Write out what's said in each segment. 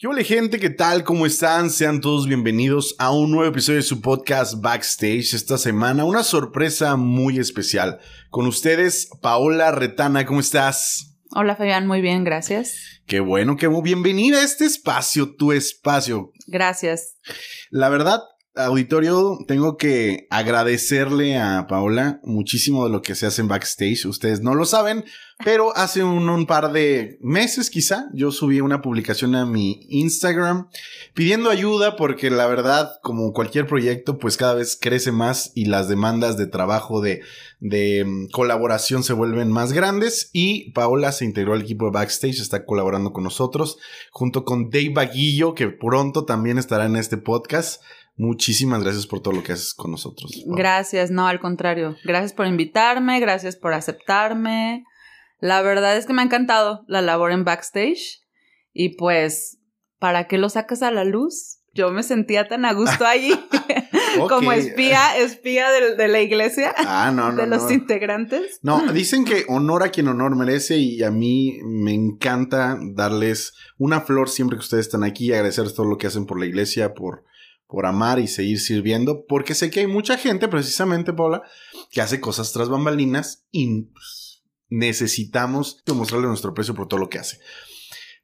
¿Qué hola gente? ¿Qué tal? ¿Cómo están? Sean todos bienvenidos a un nuevo episodio de su podcast Backstage. Esta semana una sorpresa muy especial. Con ustedes, Paola Retana, ¿cómo estás? Hola Fabián, muy bien, gracias. Qué bueno, qué bienvenida a este espacio, tu espacio. Gracias. La verdad, auditorio, tengo que agradecerle a Paola muchísimo de lo que se hace en backstage. Ustedes no lo saben, pero hace un, par de meses quizá yo subí una publicación a mi Instagram pidiendo ayuda porque la verdad, como cualquier proyecto, pues cada vez crece más y las demandas de trabajo de, mm, colaboración se vuelven más grandes y Paola se integró al equipo de backstage, está colaborando con nosotros junto con Dave Baguillo que pronto también estará en este podcast. Muchísimas gracias por todo lo que haces con nosotros. Gracias, no, al contrario. Gracias por invitarme, gracias por aceptarme. La verdad es que me ha encantado la labor en backstage y pues, ¿para qué lo sacas a la luz? Yo me sentía tan a gusto allí como espía, espía de, la iglesia, ah, no, no, de los integrantes. No, dicen que honor a quien honor merece y a mí me encanta darles una flor siempre que ustedes están aquí y agradecerles todo lo que hacen por la iglesia, por por amar y seguir sirviendo, porque sé que hay mucha gente, precisamente, Paula, que hace cosas tras bambalinas y pues, necesitamos demostrarle nuestro precio por todo lo que hace.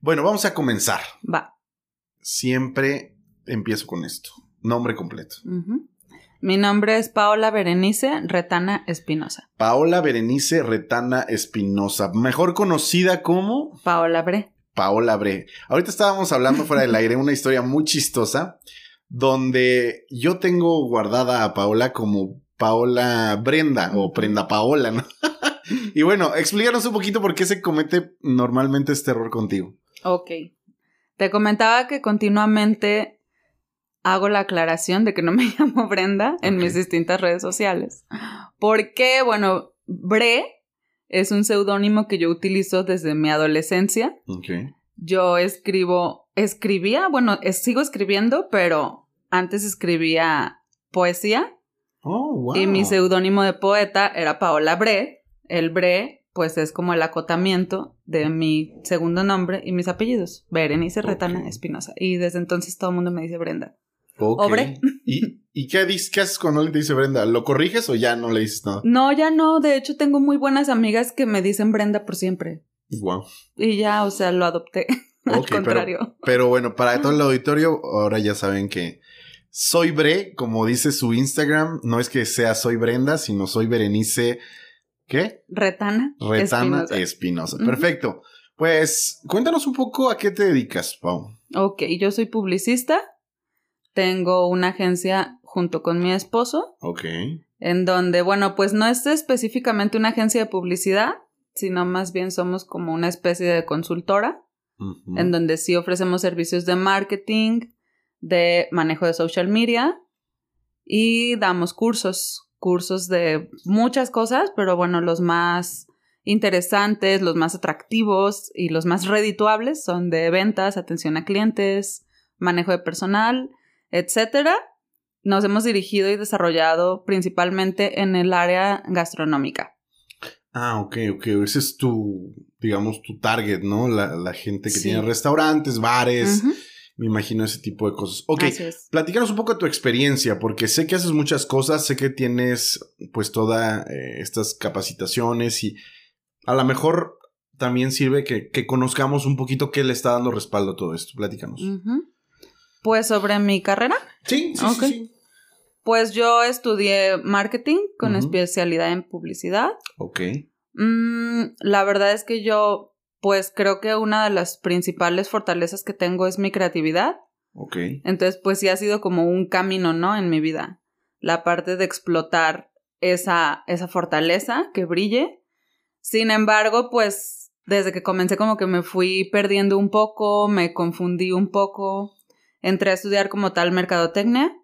Bueno, vamos a comenzar. Va. Siempre empiezo con esto. Nombre completo. Mi nombre es Paola Berenice Retana Espinosa. Paola Berenice Retana Espinosa, mejor conocida como... Paola Bre. Paola Bre. Ahorita estábamos hablando fuera del aire una historia muy chistosa donde yo tengo guardada a Paola como Paola Brenda o Prenda Paola, ¿no? Y bueno, explícanos un poquito por qué se comete normalmente este error contigo. Ok. Te comentaba que continuamente hago la aclaración de que no me llamo Brenda en mis distintas redes sociales. Porque, bueno, Bre es un seudónimo que yo utilizo desde mi adolescencia. Ok. Yo escribo escribía, bueno, sigo escribiendo, pero antes escribía poesía. Oh, wow. Y mi seudónimo de poeta era Paola Bre. El Bre, pues es como el acotamiento de mi segundo nombre y mis apellidos. Berenice Retana Espinosa. Y desde entonces todo el mundo me dice Brenda. O Bre. ¿Y, ¿Y qué, dices, qué haces cuando le dice Brenda? ¿Lo corriges o ya no le dices nada? No, ya no. De hecho, tengo muy buenas amigas que me dicen Brenda por siempre. Wow. Y ya, o sea, lo adopté. Al contrario. Pero, bueno, para todo el auditorio, ahora ya saben que soy Bre, como dice su Instagram, no es que sea soy Brenda, sino soy Berenice. ¿Qué? Retana. Retana Espinosa. Perfecto. Pues cuéntanos un poco a qué te dedicas, Pau. Ok, yo soy publicista. Tengo una agencia junto con mi esposo. Ok. En donde, bueno, pues no es específicamente una agencia de publicidad, sino más bien somos como una especie de consultora en donde sí ofrecemos servicios de marketing, de manejo de social media y damos cursos, cursos de muchas cosas, pero bueno, los más interesantes, los más atractivos y los más redituables son de ventas, atención a clientes, manejo de personal, etcétera. Nos hemos dirigido y desarrollado principalmente en el área gastronómica. Ah, ok, ok. Ese es tu, digamos, tu target, ¿no? La, gente que tiene restaurantes, bares. Me imagino ese tipo de cosas. Ok, platícanos un poco de tu experiencia, porque sé que haces muchas cosas, sé que tienes pues todas eh, estas capacitaciones y a lo mejor también sirve que, conozcamos un poquito qué le está dando respaldo a todo esto. Platícanos. Pues sobre mi carrera. Sí, sí, sí. Pues yo estudié marketing con especialidad en publicidad. Ok. Mm, la verdad es que yo, pues creo que una de las principales fortalezas que tengo es mi creatividad. Ok. Entonces, pues sí ha sido como un camino, ¿no? En mi vida. La parte de explotar esa, esa fortaleza que brille. Sin embargo, pues desde que comencé como que me fui perdiendo un poco, me confundí un poco, entré a estudiar como tal mercadotecnia,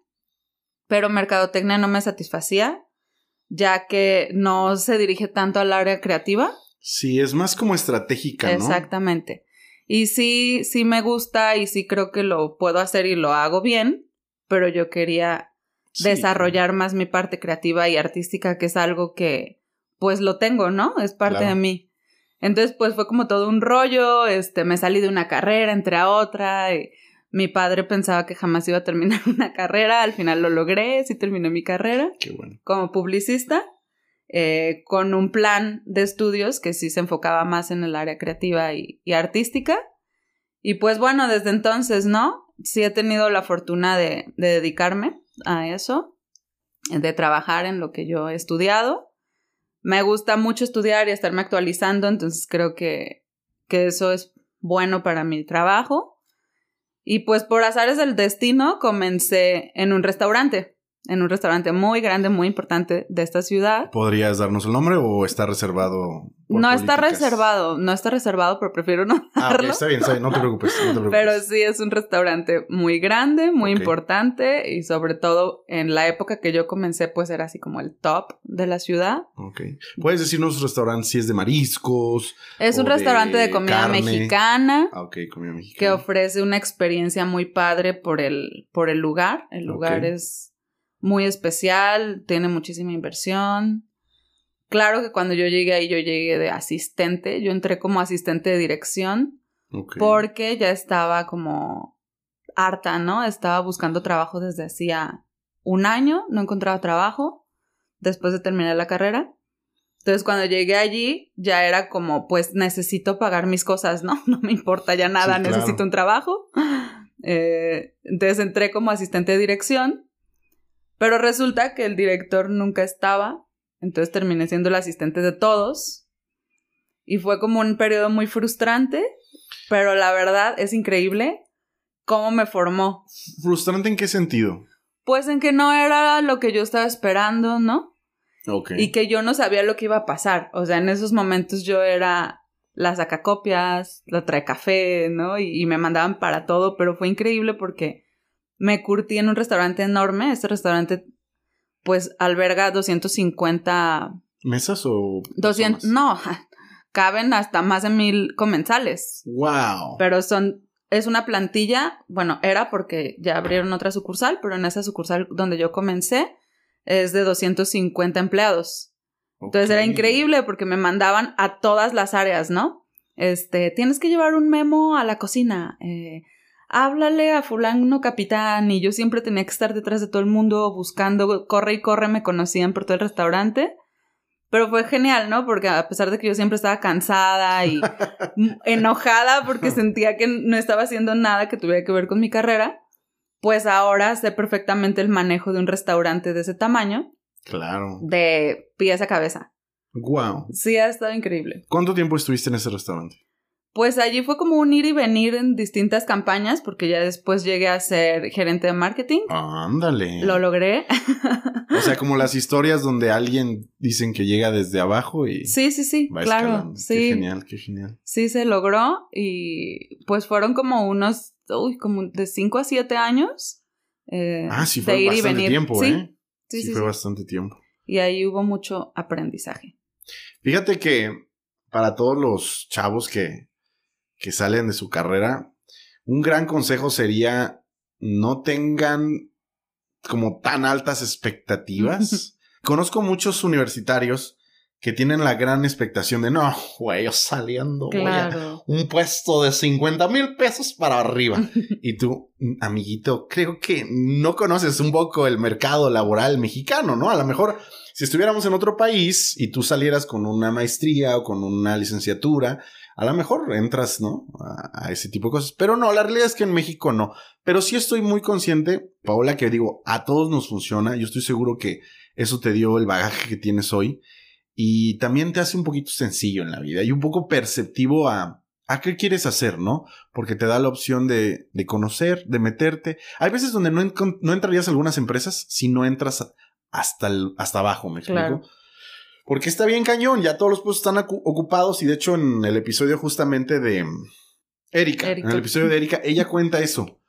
pero mercadotecnia no me satisfacía, ya que no se dirige tanto al área creativa. Sí, es más como estratégica, ¿no? Exactamente. Y sí, sí me gusta y sí creo que lo puedo hacer y lo hago bien, pero yo quería desarrollar más mi parte creativa y artística, que es algo que pues lo tengo, ¿no? Es parte de mí. Entonces, pues fue como todo un rollo, este, me salí de una carrera, entré a otra, y mi padre pensaba que jamás iba a terminar una carrera, al final lo logré, sí terminé mi carrera. Qué bueno. Como publicista, eh, con un plan de estudios que sí se enfocaba más en el área creativa y, artística. Y pues bueno, desde entonces, ¿no? Sí he tenido la fortuna de, de dedicarme a eso, de trabajar en lo que yo he estudiado me gusta mucho estudiar y estarme actualizando, entonces creo que, que eso es bueno para mi trabajo. Y pues por azares del destino comencé en un restaurante en un restaurante muy grande, muy importante de esta ciudad. ¿Podrías darnos el nombre o está reservado? no está reservado, no está reservado, pero prefiero no darlo. Ah, está bien, está bien, no te preocupes, Pero sí es un restaurante muy grande, muy importante y sobre todo en la época que yo comencé pues era así como el top de la ciudad. Ok. ¿Puedes decirnos restaurante si es de mariscos? Es un restaurante de, comida mexicana. Ah, ok, comida mexicana. Que ofrece una experiencia muy padre por el, por el lugar. El lugar es muy especial, tiene muchísima inversión. Claro que cuando yo llegué ahí, yo llegué de asistente, yo entré como asistente de dirección porque ya estaba como harta, ¿no? Estaba buscando trabajo desde hacía un año, no encontraba trabajo después de terminar la carrera. Entonces cuando llegué allí ya era como, pues necesito pagar mis cosas, ¿no? No me importa ya nada, necesito un trabajo. Eh, entonces entré como asistente de dirección pero resulta que el director nunca estaba, entonces terminé siendo el asistente de todos. Y fue como un periodo muy frustrante, pero la verdad es increíble cómo me formó. ¿Frustrante en qué sentido? Pues en que no era lo que yo estaba esperando, ¿no? Ok. Y que yo no sabía lo que iba a pasar. O sea, en esos momentos yo era la sacacopias, la trae café, ¿no? Y, y me mandaban para todo, pero fue increíble porque me curtí en un restaurante enorme. Este restaurante, pues, alberga 250... ¿Mesas o...? 200... No, caben hasta más de mil comensales. ¡Wow! Pero son... Es una plantilla, bueno, era porque ya abrieron otra sucursal, pero en esa sucursal donde yo comencé es de 250 empleados. Entonces era increíble porque me mandaban a todas las áreas, ¿no? Este, tienes que llevar un memo a la cocina. Eh, háblale a fulano capitán y yo siempre tenía que estar detrás de todo el mundo buscando, corre y corre, me conocían por todo el restaurante. Pero fue genial, ¿no? Porque a pesar de que yo siempre estaba cansada y enojada porque sentía que no estaba haciendo nada que tuviera que ver con mi carrera, pues ahora sé perfectamente el manejo de un restaurante de ese tamaño. Claro. De pies a cabeza. Wow. Sí, ha estado increíble. ¿Cuánto tiempo estuviste en ese restaurante? Pues allí fue como un ir y venir en distintas campañas, porque ya después llegué a ser gerente de marketing. Ándale. Lo logré. o sea, como las historias donde alguien dicen que llega desde abajo y. Sí, sí, sí. claro. Sí. Qué genial, qué genial. Sí, se logró. Y pues fueron como unos, uy, como de 5 a 7 años. Eh, ah, sí, fue bastante tiempo, ¿eh? Sí, sí, sí fue bastante tiempo. Y ahí hubo mucho aprendizaje. Fíjate que para todos los chavos que, que salen de su carrera, un gran consejo sería no tengan como tan altas expectativas. Conozco muchos universitarios que tienen la gran expectación de no, güey, yo saliendo un puesto de 50 mil pesos para arriba. y tú, amiguito, creo que no conoces un poco el mercado laboral mexicano, ¿no? A lo mejor si estuviéramos en otro país y tú salieras con una maestría o con una licenciatura, a lo mejor entras, ¿no? A, ese tipo de cosas. Pero no, la realidad es que en México no. Pero sí estoy muy consciente, Paola, que digo, a todos nos funciona. Yo estoy seguro que eso te dio el bagaje que tienes hoy. Y también te hace un poquito sencillo en la vida y un poco perceptivo a, a qué quieres hacer, ¿no? Porque te da la opción de, conocer, de meterte. Hay veces donde no, no entrarías a algunas empresas si no entras hasta, el, hasta abajo, ¿me explico? Porque está bien cañón, ya todos los puestos están ocupados y de hecho en el episodio justamente de Erika, en el episodio de Erika, ella cuenta eso.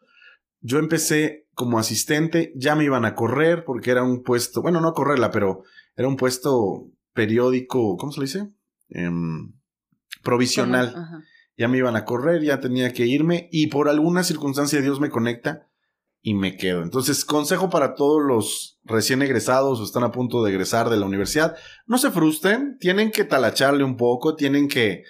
Yo empecé como asistente, ya me iban a correr porque era un puesto, bueno, no a correrla, pero era un puesto periódico, ¿cómo se le dice? Em, provisional. Ya me iban a correr, ya tenía que irme y por alguna circunstancia Dios me conecta y me quedo. Entonces, consejo para todos los recién egresados o están a punto de egresar de la universidad, no se frustren, tienen que talacharle un poco, tienen que,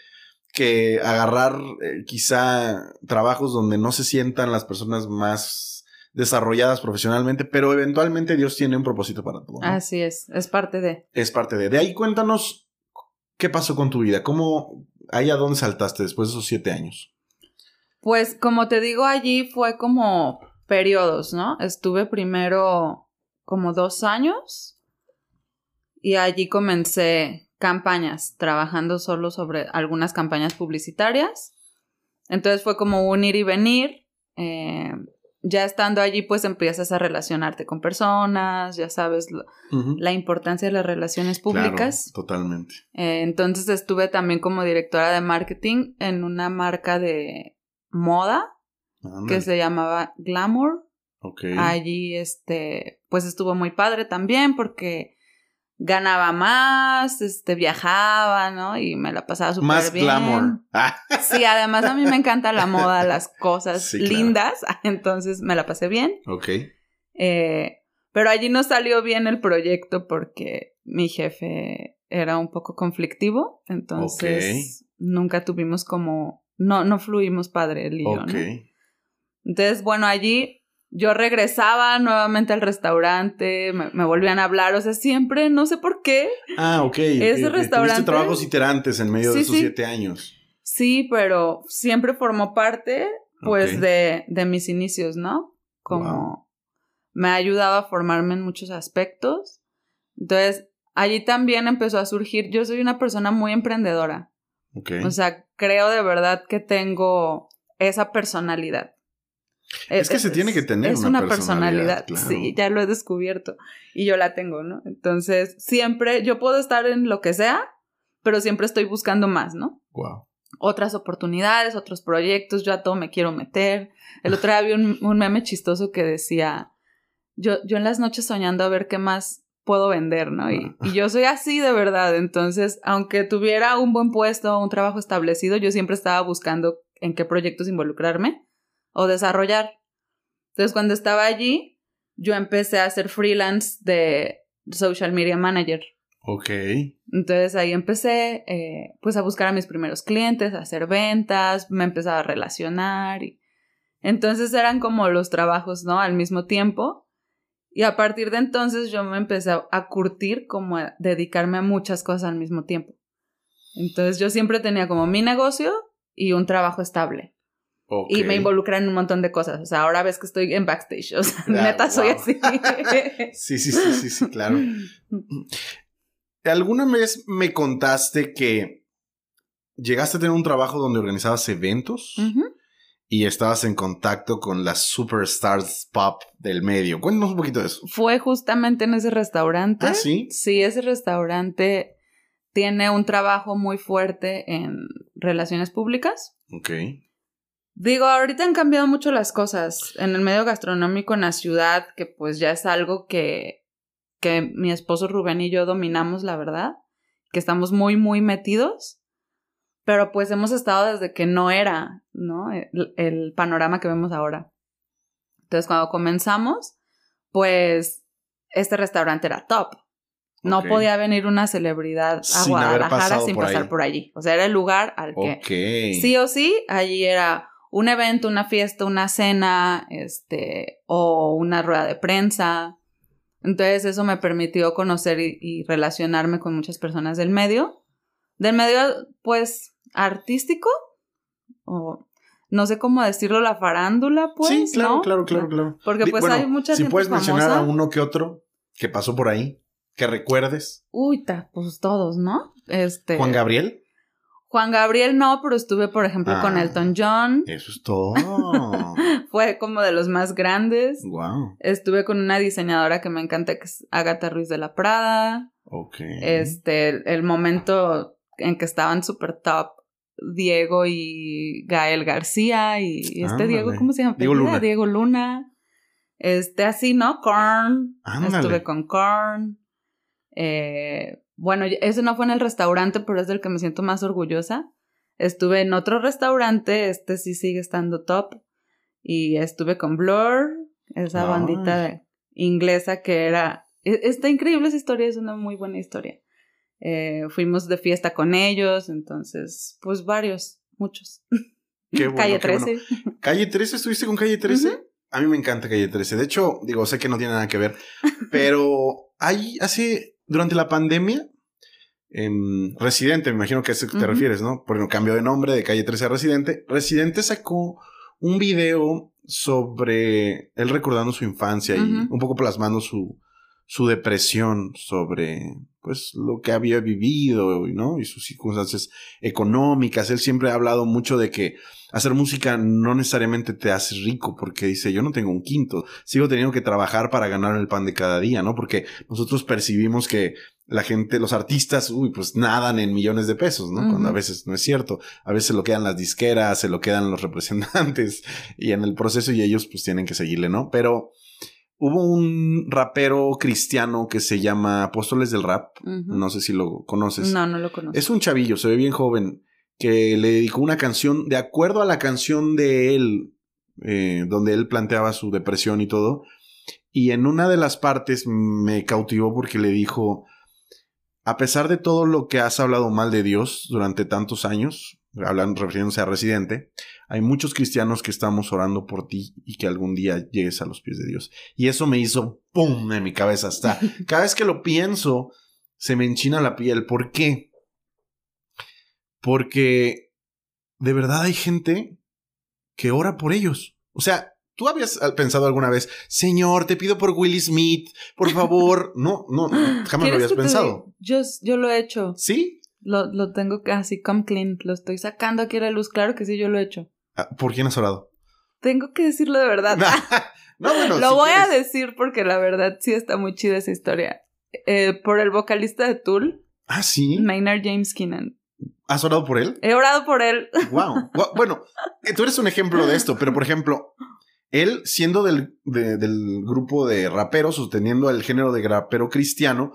que agarrar eh, quizá trabajos donde no se sientan las personas más desarrolladas profesionalmente, pero eventualmente Dios tiene un propósito para todo. Así es, es parte de. Es parte de. De ahí cuéntanos qué pasó con tu vida, cómo, ahí a dónde saltaste después de esos siete años. Pues como te digo, allí fue como periodos, ¿no? Estuve primero como dos años y allí comencé campañas, trabajando solo sobre algunas campañas publicitarias. Entonces fue como un ir y venir. Eh, ya estando allí, pues empiezas a relacionarte con personas, ya sabes la importancia de las relaciones públicas. totalmente. Eh, entonces estuve también como directora de marketing en una marca de moda que se llamaba Glamour. Allí, este, pues estuvo muy padre también porque ganaba más, este, viajaba, ¿no? Y me la pasaba súper bien. Más glamour. sí, además a mí me encanta la moda, las cosas lindas, entonces me la pasé bien. Ok. Eh, pero allí no salió bien el proyecto porque mi jefe era un poco conflictivo, entonces nunca tuvimos como, no, no fluimos padre el yo, entonces, bueno, allí yo regresaba nuevamente al restaurante, me, volvían a hablar, o sea, siempre, no sé por qué. Ah, ok. Ese restaurante. Tuviste trabajos iterantes en medio de esos siete años. Sí, pero siempre formó parte, pues, de, de, mis inicios, ¿no? Como me ha ayudado a formarme en muchos aspectos. Entonces, allí también empezó a surgir, yo soy una persona muy emprendedora. Ok. O sea, creo de verdad que tengo esa personalidad. Es, que se tiene que tener es una, personalidad. Sí, ya lo he descubierto y yo la tengo, ¿no? Entonces, siempre yo puedo estar en lo que sea, pero siempre estoy buscando más, ¿no? Wow. Otras oportunidades, otros proyectos, yo a todo me quiero meter. El otro día vi un, meme chistoso que decía, yo, yo en las noches soñando a ver qué más puedo vender, ¿no? Y, y, yo soy así de verdad. Entonces, aunque tuviera un buen puesto, un trabajo establecido, yo siempre estaba buscando en qué proyectos involucrarme o desarrollar. Entonces, cuando estaba allí, yo empecé a hacer freelance de social media manager. Ok. Entonces ahí empecé, eh, pues, a buscar a mis primeros clientes, a hacer ventas, me empezaba a relacionar y entonces eran como los trabajos, ¿no? Al mismo tiempo. Y a partir de entonces yo me empecé a curtir como a dedicarme a muchas cosas al mismo tiempo. Entonces yo siempre tenía como mi negocio y un trabajo estable. Y me involucra en un montón de cosas. O sea, ahora ves que estoy en backstage. O sea, neta soy así. sí, sí, sí, sí, sí, claro. ¿Alguna vez me contaste que llegaste a tener un trabajo donde organizabas eventos? Y estabas en contacto con las superstars pop del medio. Cuéntanos un poquito de eso. Fue justamente en ese restaurante. Ah, sí. Sí, ese restaurante tiene un trabajo muy fuerte en relaciones públicas. Ok. Digo, ahorita han cambiado mucho las cosas en el medio gastronómico en la ciudad, que pues ya es algo que, que mi esposo Rubén y yo dominamos, la verdad, que estamos muy, muy metidos, pero pues hemos estado desde que no era, ¿no? El, panorama que vemos ahora. Entonces, cuando comenzamos, pues este restaurante era top. No podía venir una celebridad a Guadalajara sin pasar por allí. O sea, era el lugar al que sí o sí, allí era un evento, una fiesta, una cena, este, o una rueda de prensa. Entonces eso me permitió conocer y, relacionarme con muchas personas del medio. Del medio, pues, artístico, o no sé cómo decirlo, la farándula, pues. Sí, claro, claro, claro, claro. Porque pues hay muchas Si puedes mencionar a uno que otro que pasó por ahí, que recuerdes. Uy, pues todos, ¿no? Este. Juan Gabriel. Juan Gabriel no, pero estuve, por ejemplo, con Ah. Elton John. Eso es todo. Fue como de los más grandes. wow. Estuve con una diseñadora que me encanta, que es Agatha Ruiz de la Prada. Ok. Este, el, el momento en que estaban super top Diego y Gael García y este. Diego, ¿cómo se llama? Diego Luna. Diego Luna. Este, así, ¿no? Korn. Ándale. Estuve con Korn. Eh, bueno, ese no fue en el restaurante, pero es del que me siento más orgullosa. Estuve en otro restaurante, este sí sigue estando top. Y estuve con Blur, esa Ay. bandita inglesa que era... e- Está increíble esa historia, es una muy buena historia. Eh, fuimos de fiesta con ellos, entonces, pues varios, muchos. Qué bueno, Calle qué bueno. 13. ¿Calle 13? ¿Estuviste con Calle 13? Ujú. A mí me encanta Calle 13. De hecho, digo, sé que no tiene nada que ver, pero hay hace, durante la pandemia, em, Residente, me imagino que a eso que te Ujú. refieres, ¿no? Porque cambió de nombre de Calle 13 a Residente. Residente sacó un video sobre él recordando su infancia y un poco plasmando su, su depresión sobre, pues, lo que había vivido, ¿no? Y sus circunstancias económicas. Él siempre ha hablado mucho de que hacer música no necesariamente te hace rico, porque dice, yo no tengo un quinto, sigo teniendo que trabajar para ganar el pan de cada día, ¿no? Porque nosotros percibimos que la gente, los artistas, uy, pues nadan en millones de pesos, ¿no? Cuando a veces no es cierto. A veces se lo quedan las disqueras, se lo quedan los representantes y en el proceso y ellos pues tienen que seguirle, ¿no? Pero hubo un rapero cristiano que se llama Apóstoles del Rap, no sé si lo conoces. No, no lo conozco. Es un chavillo, se ve bien joven, que le dedicó una canción de acuerdo a la canción de él, eh, donde él planteaba su depresión y todo. Y en una de las partes me cautivó porque le dijo, a pesar de todo lo que has hablado mal de Dios durante tantos años, hablan refiriéndose a Residente, hay muchos cristianos que estamos orando por ti y que algún día llegues a los pies de Dios. Y eso me hizo ¡pum! en mi cabeza. Hasta cada vez que lo pienso, se me enchina la piel. ¿Por qué? Porque de verdad hay gente que ora por ellos. O sea, tú habías pensado alguna vez, Señor, te pido por Will Smith, por favor. No, no, jamás lo ¿Quieres habías te pensado. Yo, yo lo he hecho. ¿Sí? Lo, lo tengo casi come clean. Lo estoy sacando aquí a la luz. Claro que sí, yo lo he hecho. Ah, ¿Por quién has orado? Tengo que decirlo de verdad. no, bueno, lo si voy a decir porque la verdad sí está muy chida esa historia. Eh, por el vocalista de Tool, Ah, sí. Maynard James Keenan. ¿Has orado por él? He orado por él. Wow. Bueno, eh, tú eres un ejemplo de esto, pero por ejemplo, él siendo del, de- del grupo de raperos, sosteniendo el género de rapero cristiano,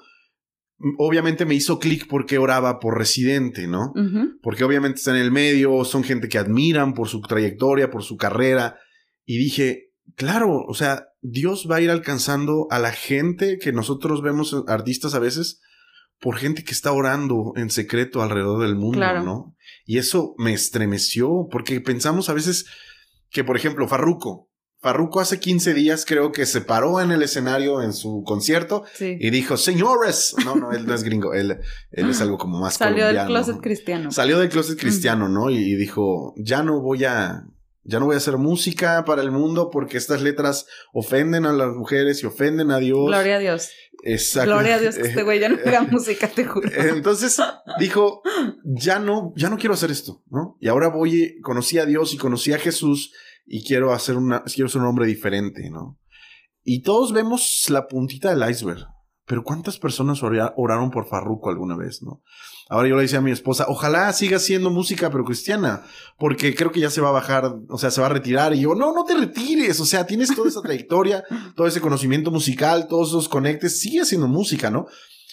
obviamente me hizo clic porque oraba por Residente, ¿no? Porque obviamente está en el medio, son gente que admiran por su trayectoria, por su carrera. Y dije, claro, o sea, Dios va a ir alcanzando a la gente que nosotros vemos artistas a veces por gente que está orando en secreto alrededor del mundo, Claro. ¿no? Y eso me estremeció porque pensamos a veces que, por ejemplo, Farruko. Farruko hace 15 días creo que se paró en el escenario en su concierto Sí. y dijo, señores, no, no, él no es gringo, él, él es algo como más Salió del closet cristiano. Salió del closet cristiano, ¿no? Y, y dijo, ya no voy a, ya no voy a hacer música para el mundo porque estas letras ofenden a las mujeres y ofenden a Dios. Gloria a Dios. Exacto. Gloria a Dios que este güey ya no haga música, te juro. Entonces dijo, ya no, ya no quiero hacer esto, ¿no? Y ahora voy, conocí a Dios y conocí a Jesús y quiero hacer una, quiero ser un hombre diferente, ¿no? Y todos vemos la puntita del iceberg. Pero ¿cuántas personas ora- oraron por Farruko alguna vez, no? Ahora yo le decía a mi esposa, ojalá siga haciendo música, pero cristiana, porque creo que ya se va a bajar, o sea, se va a retirar. Y yo, no, no te retires, o sea, tienes toda esa trayectoria, todo ese conocimiento musical, todos esos conectes, sigue haciendo música, ¿no?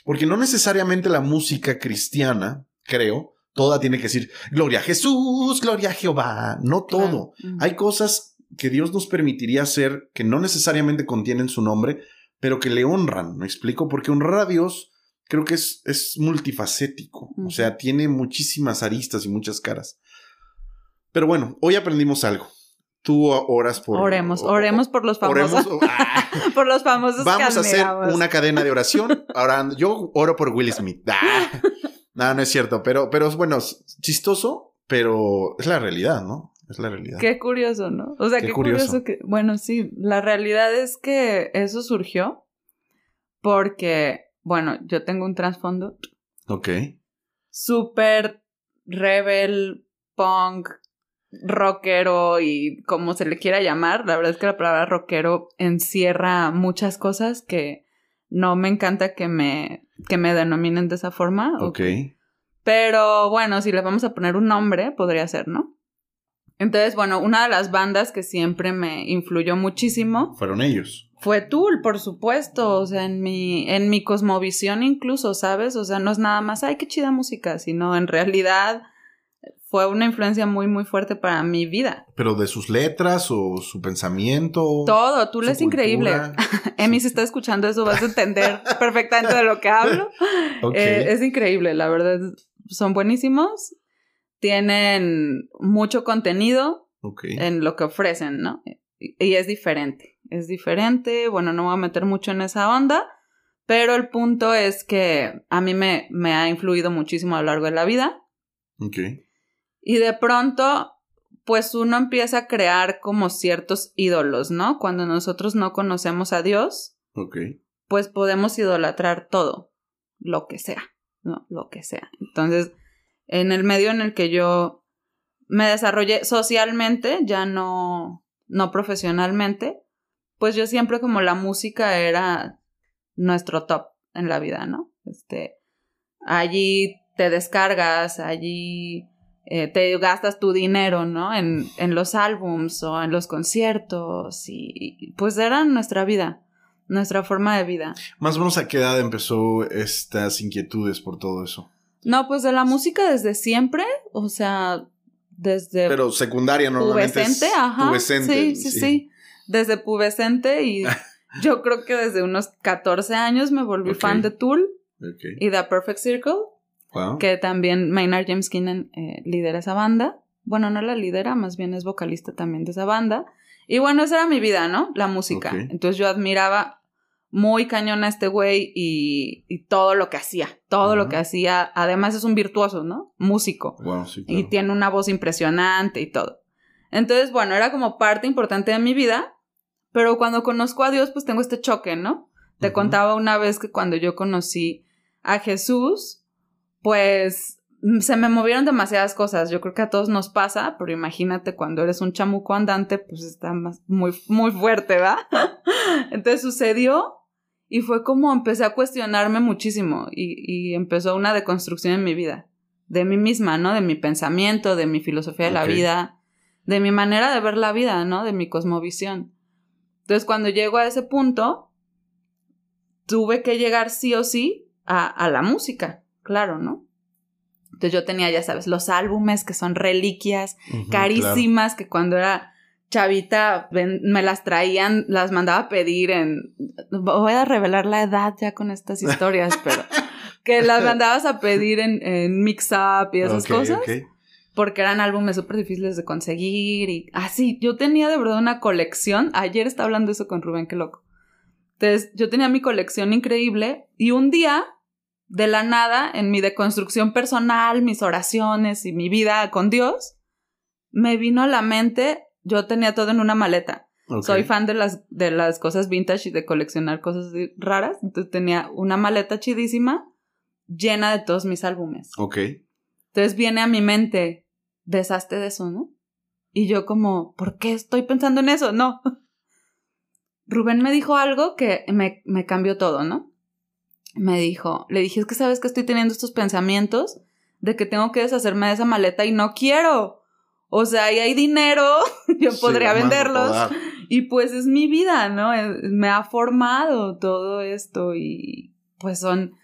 Porque no necesariamente la música cristiana, creo, toda tiene que decir, gloria a Jesús, gloria a Jehová, no todo. Claro. Hay cosas que Dios nos permitiría hacer que no necesariamente contienen su nombre, pero que le honran, ¿me explico? Porque honrar a Dios creo que es, es multifacético, o sea, tiene muchísimas aristas y muchas caras. Pero bueno, hoy aprendimos algo. Tú oras por... Oremos, o- oremos por los famosos. Oremos, ah, por los famosos Vamos a hacer una cadena de oración. Ahora yo oro por Will Smith. Ah. No, no es cierto, pero, pero es bueno, chistoso, pero es la realidad, ¿no? Es la realidad. Qué curioso, ¿no? O sea, Qué qué, curioso. curioso. que. Bueno, sí, la realidad es que eso surgió porque, bueno, yo tengo un trasfondo Ok. súper rebel, punk, rockero y como se le quiera llamar. La verdad es que la palabra rockero encierra muchas cosas que no me encanta que me, que me denominen de esa forma. Ok. Pero bueno, si le vamos a poner un nombre, podría ser, ¿no? Entonces, bueno, una de las bandas que siempre me influyó muchísimo. Fueron ellos. Fue Tool, por supuesto. O sea, en mi, en mi cosmovisión incluso, ¿sabes? O sea, no es nada más, ay, qué chida música, sino en realidad fue una influencia muy, muy fuerte para mi vida. Pero de sus letras o su pensamiento. Todo, Tool es increíble. Emi, si está escuchando eso, vas a entender perfectamente de lo que hablo. Eh, es increíble, la verdad. Son buenísimos tienen mucho contenido en lo que ofrecen, ¿no? Y, es diferente, es diferente, bueno, no voy a meter mucho en esa onda, pero el punto es que a mí me, me ha influido muchísimo a lo largo de la vida. Ok. Y de pronto, pues uno empieza a crear como ciertos ídolos, ¿no? Cuando nosotros no conocemos a Dios, pues podemos idolatrar todo, lo que sea, ¿no? Lo que sea. Entonces, en el medio en el que yo me desarrollé socialmente, ya no, no profesionalmente, pues yo siempre como la música era nuestro top en la vida, ¿no? Este, allí te descargas, allí eh, te gastas tu dinero, ¿no? En, en los álbums o en los conciertos y pues era nuestra vida, nuestra forma de vida. Más o menos a qué edad empezó estas inquietudes por todo eso. No, pues de la música desde siempre, o sea, desde... Pero secundaria normalmente pubescente, ajá. Pubescente. Sí, sí, sí, Desde pubescente y yo creo que desde unos 14 años me volví fan de Tool y The Perfect Circle. Wow. Que también Maynard James Keenan eh, lidera esa banda. Bueno, no la lidera, más bien es vocalista también de esa banda. Y bueno, esa era mi vida, ¿no? La música. Entonces yo admiraba muy cañón a este güey y, todo lo que hacía, todo lo que hacía. Además es un virtuoso, ¿no? Músico. Y tiene una voz impresionante y todo. Entonces, bueno, era como parte importante de mi vida, pero cuando conozco a Dios, pues tengo este choque, ¿no? Te contaba una vez que cuando yo conocí a Jesús, pues se me movieron demasiadas cosas. Yo creo que a todos nos pasa, pero imagínate cuando eres un chamuco andante, pues está más, muy, muy fuerte, ¿verdad? Entonces sucedió y fue como empecé a cuestionarme muchísimo y, empezó una deconstrucción en mi vida, de mí misma, ¿no? De mi pensamiento, de mi filosofía de la vida, de mi manera de ver la vida, ¿no? De mi cosmovisión. Entonces, cuando llego a ese punto, tuve que llegar sí o sí a, la música, claro, ¿no? Entonces yo tenía, ya sabes, los álbumes que son reliquias carísimas, que cuando era chavita me las traían, las mandaba a pedir en... Voy a revelar la edad ya con estas historias, pero... que las mandabas a pedir en, en Mix Up y esas cosas. Porque eran álbumes súper difíciles de conseguir y así. yo tenía de verdad una colección. Ayer estaba hablando eso con Rubén, qué loco. Entonces, yo tenía mi colección increíble y un día, de la nada, en mi deconstrucción personal, mis oraciones y mi vida con Dios, me vino a la mente yo tenía todo en una maleta. Soy fan de las, de las cosas vintage y de coleccionar cosas raras. Entonces tenía una maleta chidísima llena de todos mis álbumes. Ok. Entonces viene a mi mente, deshazte de eso, ¿no? Y yo como, ¿por qué estoy pensando en eso? No. Rubén me dijo algo que me, me cambió todo, ¿no? Me dijo, le dije, es que sabes que estoy teniendo estos pensamientos de que tengo que deshacerme de esa maleta y no quiero. O sea, ahí hay dinero, yo podría venderlos. Y pues es mi vida, ¿no? Me ha formado todo esto y pues son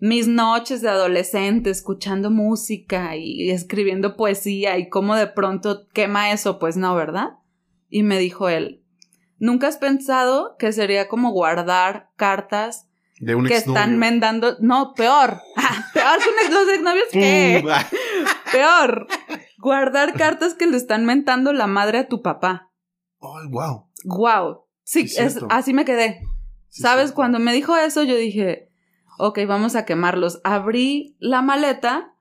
mis noches de adolescente escuchando música y escribiendo poesía y cómo de pronto quema eso, pues no, ¿verdad? Y me dijo él, ¿nunca has pensado que sería como guardar cartas de un que están mendando? No, peor. peor que un ex, exnovios, ¿qué? peor guardar cartas que le están mentando la madre a tu papá. ¡Ay, wow! ¡Wow! Sí, así me quedé. ¿Sabes? Cuando me dijo eso, yo dije, ok, vamos a quemarlos. Abrí la maleta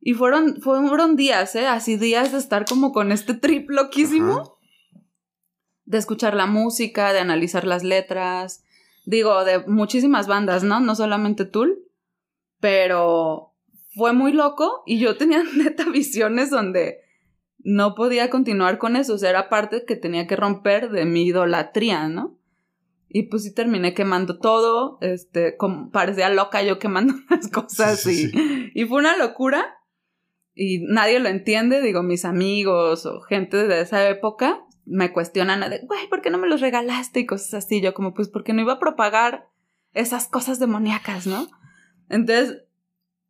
y fueron, fueron días, ¿eh? Así días de estar como con este trip loquísimo. De escuchar la música, de analizar las letras. Digo, de muchísimas bandas, ¿no? No solamente Tool. Pero fue muy loco y yo tenía neta visiones donde no podía continuar con eso, o sea, era parte que tenía que romper de mi idolatría, ¿no? Y pues sí terminé quemando todo, este, como parecía loca yo quemando las cosas y, y fue una locura y nadie lo entiende, digo, mis amigos o gente de esa época me cuestionan de, güey, ¿por qué no me los regalaste? y cosas así, yo como, pues porque no iba a propagar esas cosas demoníacas, ¿no? Entonces,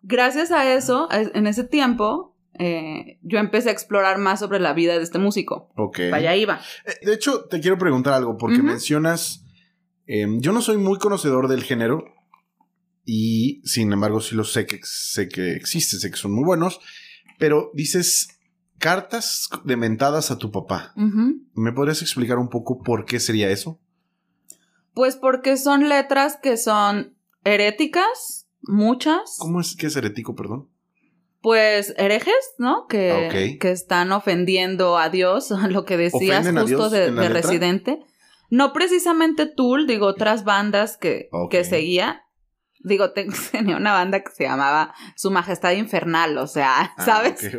gracias a eso, en ese tiempo, eh, yo empecé a explorar más sobre la vida de este músico. Ok. Vaya iba. Eh, de hecho, te quiero preguntar algo, porque mencionas. Em, yo no soy muy conocedor del género. Y sin embargo, sí lo sé que sé que existe, sé que son muy buenos. Pero dices cartas dementadas a tu papá. ¿Me podrías explicar un poco por qué sería eso? Pues porque son letras que son heréticas, muchas. ¿Cómo es que es herético, perdón? pues herejes, ¿no? Que, que están ofendiendo a Dios, lo que decías justo de, Residente. No precisamente Tool, digo, otras bandas que, que seguía. Digo, tenía una banda que se llamaba Su Majestad Infernal, o sea, ah, ¿sabes?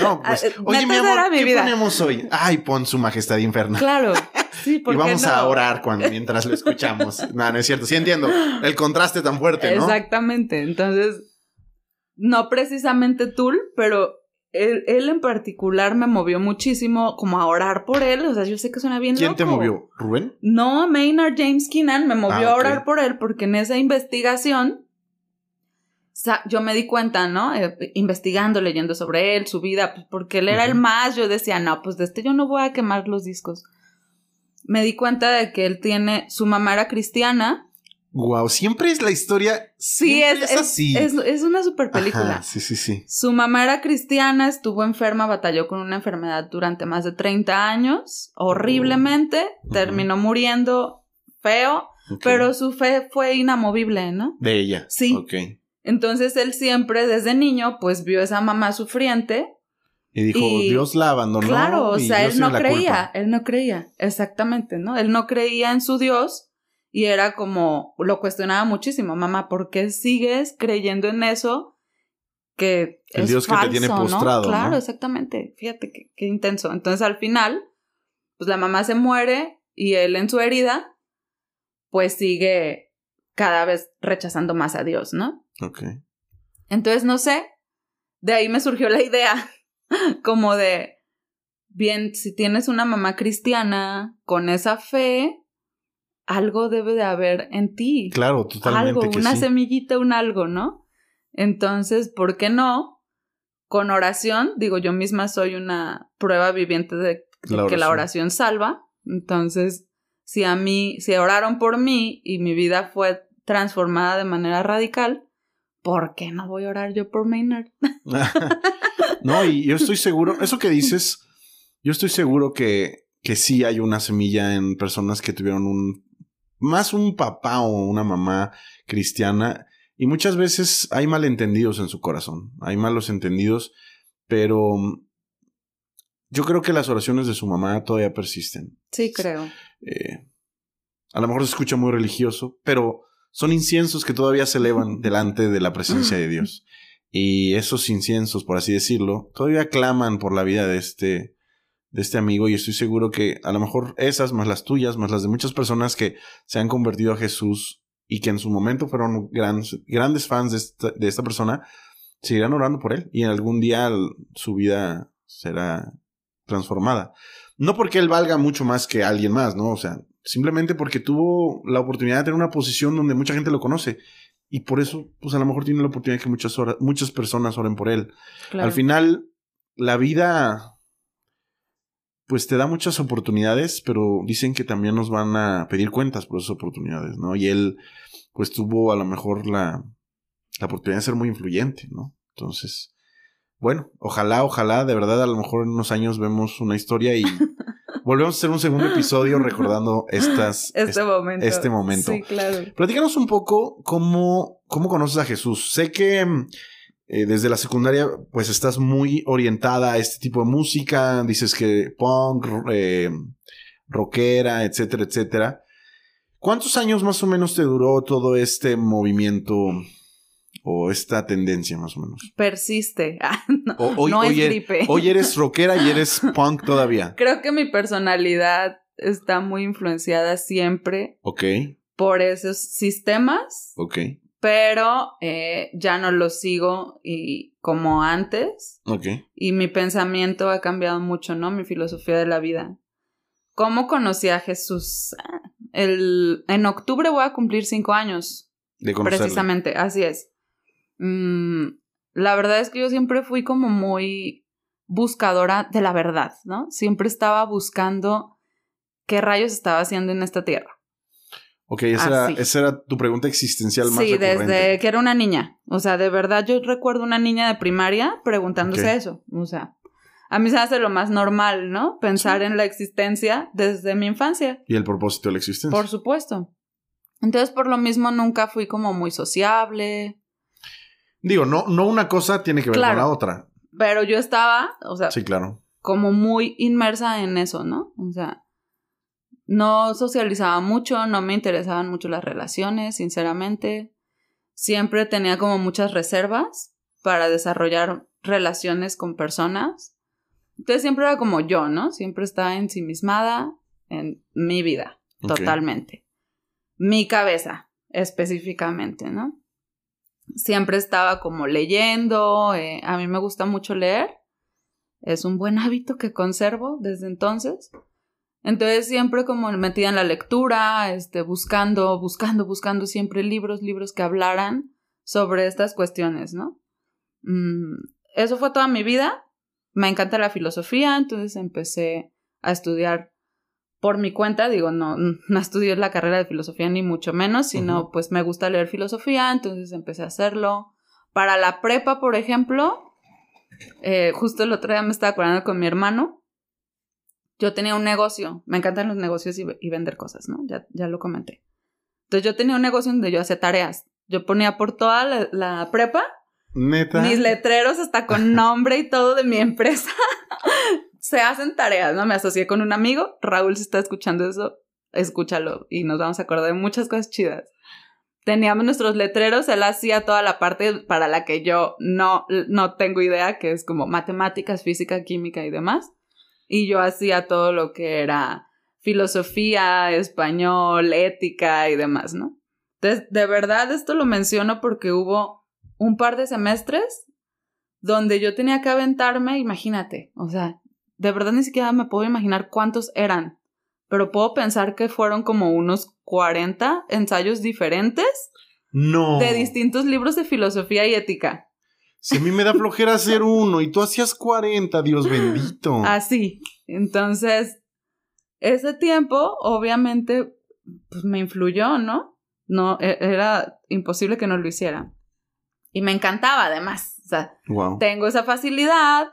no, pues, oye, mi amor, ¿qué ponemos hoy? Ay, pon Su Majestad Infernal. Claro. Sí, y vamos a orar cuando, mientras lo escuchamos. no, no es cierto. Sí entiendo. El contraste tan fuerte, ¿no? Exactamente. Entonces, no precisamente Tool, pero él, en particular me movió muchísimo como a orar por él. O sea, yo sé que suena bien. ¿Quién te movió? ¿Rubén? No, Maynard James Keenan me movió ah, a orar por él porque en esa investigación yo me di cuenta, ¿no? Eh, investigando, leyendo sobre él, su vida, pues porque él era el más, yo decía, no, pues de este yo no voy a quemar los discos. Me di cuenta de que él tiene, su mamá era cristiana Wow, siempre es la historia. Sí, es, así. Es, una super película. sí, sí, sí. Su mamá era cristiana, estuvo enferma, batalló con una enfermedad durante más de 30 años, horriblemente, terminó muriendo feo, pero su fe fue inamovible, ¿no? De ella. Sí. Ok. Entonces él siempre, desde niño, pues vio a esa mamá sufriente. Y dijo, Dios la abandonó. Claro, o sea, él no creía, él no creía, exactamente, ¿no? Él no creía en su Dios y era como, lo cuestionaba muchísimo, mamá, ¿por qué sigues creyendo en eso? Que el Dios que te tiene postrado. Claro, exactamente. Fíjate qué, intenso. Entonces al final, pues la mamá se muere y él en su herida, pues sigue cada vez rechazando más a Dios, ¿no? Ok. Entonces, no sé, de ahí me surgió la idea como de, bien, si tienes una mamá cristiana con esa fe, algo debe de haber en ti. Claro, totalmente. Algo, una semillita, un algo, ¿no? Entonces, ¿por qué no? Con oración, digo, yo misma soy una prueba viviente de, que la oración salva. Entonces, si a mí, si oraron por mí y mi vida fue transformada de manera radical, ¿por qué no voy a orar yo por Maynard? no, y yo estoy seguro, eso que dices, yo estoy seguro que, que sí hay una semilla en personas que tuvieron un más un papá o una mamá cristiana. Y muchas veces hay malentendidos en su corazón, hay malos entendidos, pero mm, yo creo que las oraciones de su mamá todavía persisten. Sí, creo. Eh, a lo mejor se escucha muy religioso, pero son inciensos que todavía se elevan delante de la presencia de Dios. Y esos inciensos, por así decirlo, todavía claman por la vida de este, de este amigo y estoy seguro que a lo mejor esas, más las tuyas, más las de muchas personas que se han convertido a Jesús y que en su momento fueron grandes fans de esta, de esta persona, seguirán orando por él y en algún día su vida será transformada. No porque él valga mucho más que alguien más, ¿no? O sea, simplemente porque tuvo la oportunidad de tener una posición donde mucha gente lo conoce. Y por eso, pues a lo mejor tiene la oportunidad de que muchas, horas, muchas personas oren por él. Al final, la vida pues te da muchas oportunidades, pero dicen que también nos van a pedir cuentas por esas oportunidades, ¿no? Y él, pues tuvo a lo mejor la, la oportunidad de ser muy influyente, ¿no? Entonces, bueno, ojalá, ojalá, de verdad, a lo mejor en unos años vemos una historia y volvemos a hacer un segundo episodio recordando estas, este, momento. este momento. Sí, claro. Platícanos un poco cómo, cómo conoces a Jesús. Sé que eh, desde la secundaria, pues estás muy orientada a este tipo de música, dices que punk, eh, rockera, etcétera, etcétera. ¿Cuántos años más o menos te duró todo este movimiento ¿O esta tendencia más o menos? Persiste. Ah, no, o, hoy, no es er- gripe. hoy eres rockera y eres punk todavía. Creo que mi personalidad está muy influenciada siempre Ok, por esos sistemas, ok, pero eh, ya no los sigo y como antes. ok. Y mi pensamiento ha cambiado mucho, ¿no? Mi filosofía de la vida. ¿Cómo conocí a Jesús? Ah, El, en octubre voy a cumplir cinco años. De conocerlo. Precisamente, así es. Mm, la verdad es que yo siempre fui como muy buscadora de la verdad, ¿no? Siempre estaba buscando qué rayos estaba haciendo en esta tierra. Ok, esa, era, esa era tu pregunta existencial más Sí, recurrente. desde que era una niña. O sea, de verdad yo recuerdo una niña de primaria preguntándose eso. O sea, a mí se hace lo más normal, ¿no? Pensar en la existencia desde mi infancia. Y el propósito de la existencia. Por supuesto. Entonces, por lo mismo, nunca fui como muy sociable. Digo, no, no una cosa tiene que ver Claro. con la otra. Pero yo estaba, o sea, Sí, claro. como muy inmersa en eso, ¿no? O sea, no socializaba mucho, no me interesaban mucho las relaciones, sinceramente. Siempre tenía como muchas reservas para desarrollar relaciones con personas. Entonces siempre era como yo, ¿no? Siempre estaba ensimismada en mi vida, totalmente. Mi cabeza, específicamente, ¿no? Siempre estaba como leyendo, eh, a mí me gusta mucho leer, es un buen hábito que conservo desde entonces. Entonces siempre como metida en la lectura, este, buscando, buscando, buscando siempre libros, libros que hablaran sobre estas cuestiones, ¿no? Mm, eso fue toda mi vida. Me encanta la filosofía, entonces empecé a estudiar por mi cuenta, digo, no, no estudié la carrera de filosofía ni mucho menos, sino pues me gusta leer filosofía, entonces empecé a hacerlo. Para la prepa, por ejemplo, eh, justo el otro día me estaba acordando con mi hermano. Yo tenía un negocio, me encantan los negocios y, y vender cosas, ¿no? Ya, ya lo comenté. Entonces yo tenía un negocio donde yo hacía tareas. Yo ponía por toda la, la prepa Neta. mis letreros hasta con nombre y todo de mi empresa. Se hacen tareas, ¿no? Me asocié con un amigo. Raúl, si está escuchando eso, escúchalo y nos vamos a acordar de muchas cosas chidas. Teníamos nuestros letreros, él hacía toda la parte para la que yo no, no tengo idea, que es como matemáticas, física, química y demás. Y yo hacía todo lo que era filosofía, español, ética y demás, ¿no? Entonces, de verdad esto lo menciono porque hubo un par de semestres donde yo tenía que aventarme, imagínate, o sea, de verdad ni siquiera me puedo imaginar cuántos eran, pero puedo pensar que fueron como unos 40 ensayos diferentes No. de distintos libros de filosofía y ética. Si a mí me da flojera hacer uno y tú hacías 40, Dios bendito. Así. Entonces, ese tiempo, obviamente, pues me influyó, ¿no? No, e- era imposible que no lo hiciera. Y me encantaba, además. O sea, Wow. tengo esa facilidad,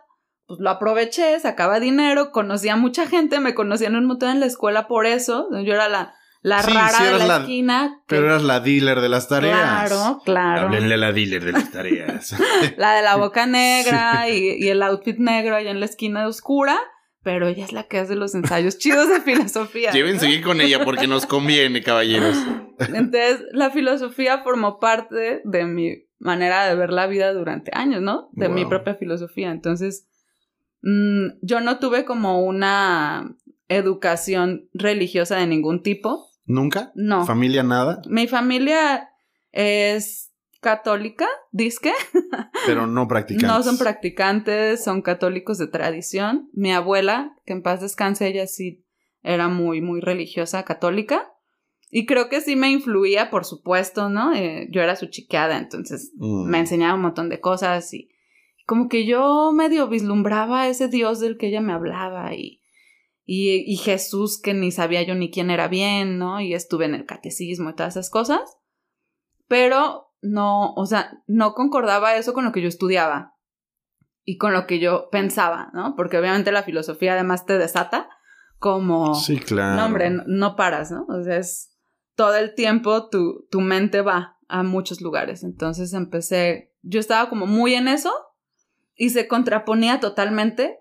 pues lo aproveché, sacaba dinero, conocía a mucha gente, me conocían un montón en la escuela por eso. Yo era la, la Sí, rara sí, de la, la- esquina. que- Pero eras la dealer de las tareas. Claro, claro. Háblenle a la dealer de las tareas. La de la boca negra y, y el outfit negro allá en la esquina oscura. Pero ella es la que hace los ensayos chidos de filosofía. Lleven ¿no? seguir con ella porque nos conviene, caballeros. Entonces, la filosofía formó parte de mi manera de ver la vida durante años, ¿no? De mi propia filosofía. Entonces, mm, yo no tuve como una educación religiosa de ningún tipo. ¿Nunca? No. ¿Familia nada? Mi familia es católica, disque. Pero no practicantes. No son practicantes, son católicos de tradición. Mi abuela, que en paz descanse, ella sí era muy, muy religiosa, católica. Y creo que sí me influía, por supuesto, ¿no? Eh, yo era su chiqueada, entonces Mm. me enseñaba un montón de cosas y como que yo medio vislumbraba a ese Dios del que ella me hablaba y, y, y Jesús que ni sabía yo ni quién era bien, ¿no? Y estuve en el catecismo y todas esas cosas. Pero no, o sea, no concordaba eso con lo que yo estudiaba y con lo que yo pensaba, ¿no? Porque obviamente la filosofía además te desata como... Sí, claro. No, hombre, no, no paras, ¿no? O sea, es todo el tiempo tu, tu mente va a muchos lugares. Entonces empecé, yo estaba como muy en eso y se contraponía totalmente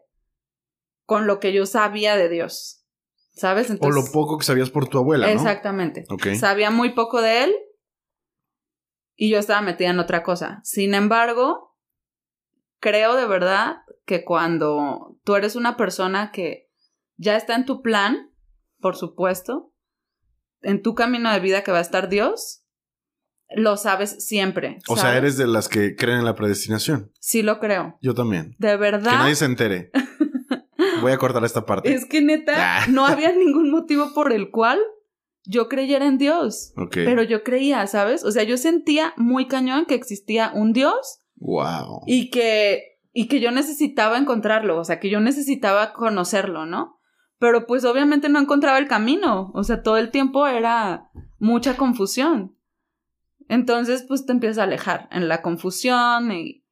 con lo que yo sabía de Dios, ¿sabes? O lo poco que sabías por tu abuela, ¿no? Exactamente. Sabía muy poco de él y yo estaba metida en otra cosa. Sin embargo, creo de verdad que cuando tú eres una persona que ya está en tu plan, por supuesto, en tu camino de vida que va a estar Dios, lo sabes siempre. O sea, eres de las que creen en la predestinación. Sí, lo creo. Yo también. De verdad. Que nadie se entere. Voy a cortar esta parte. Es que neta, ah. no había ningún motivo por el cual yo creyera en Dios. Pero yo creía, ¿sabes? O sea, yo sentía muy cañón que existía un Dios. Wow. Y que, y que yo necesitaba encontrarlo, o sea, que yo necesitaba conocerlo, ¿no? Pero pues obviamente no encontraba el camino, o sea, todo el tiempo era mucha confusión. Entonces, pues te empiezas a alejar en la confusión y...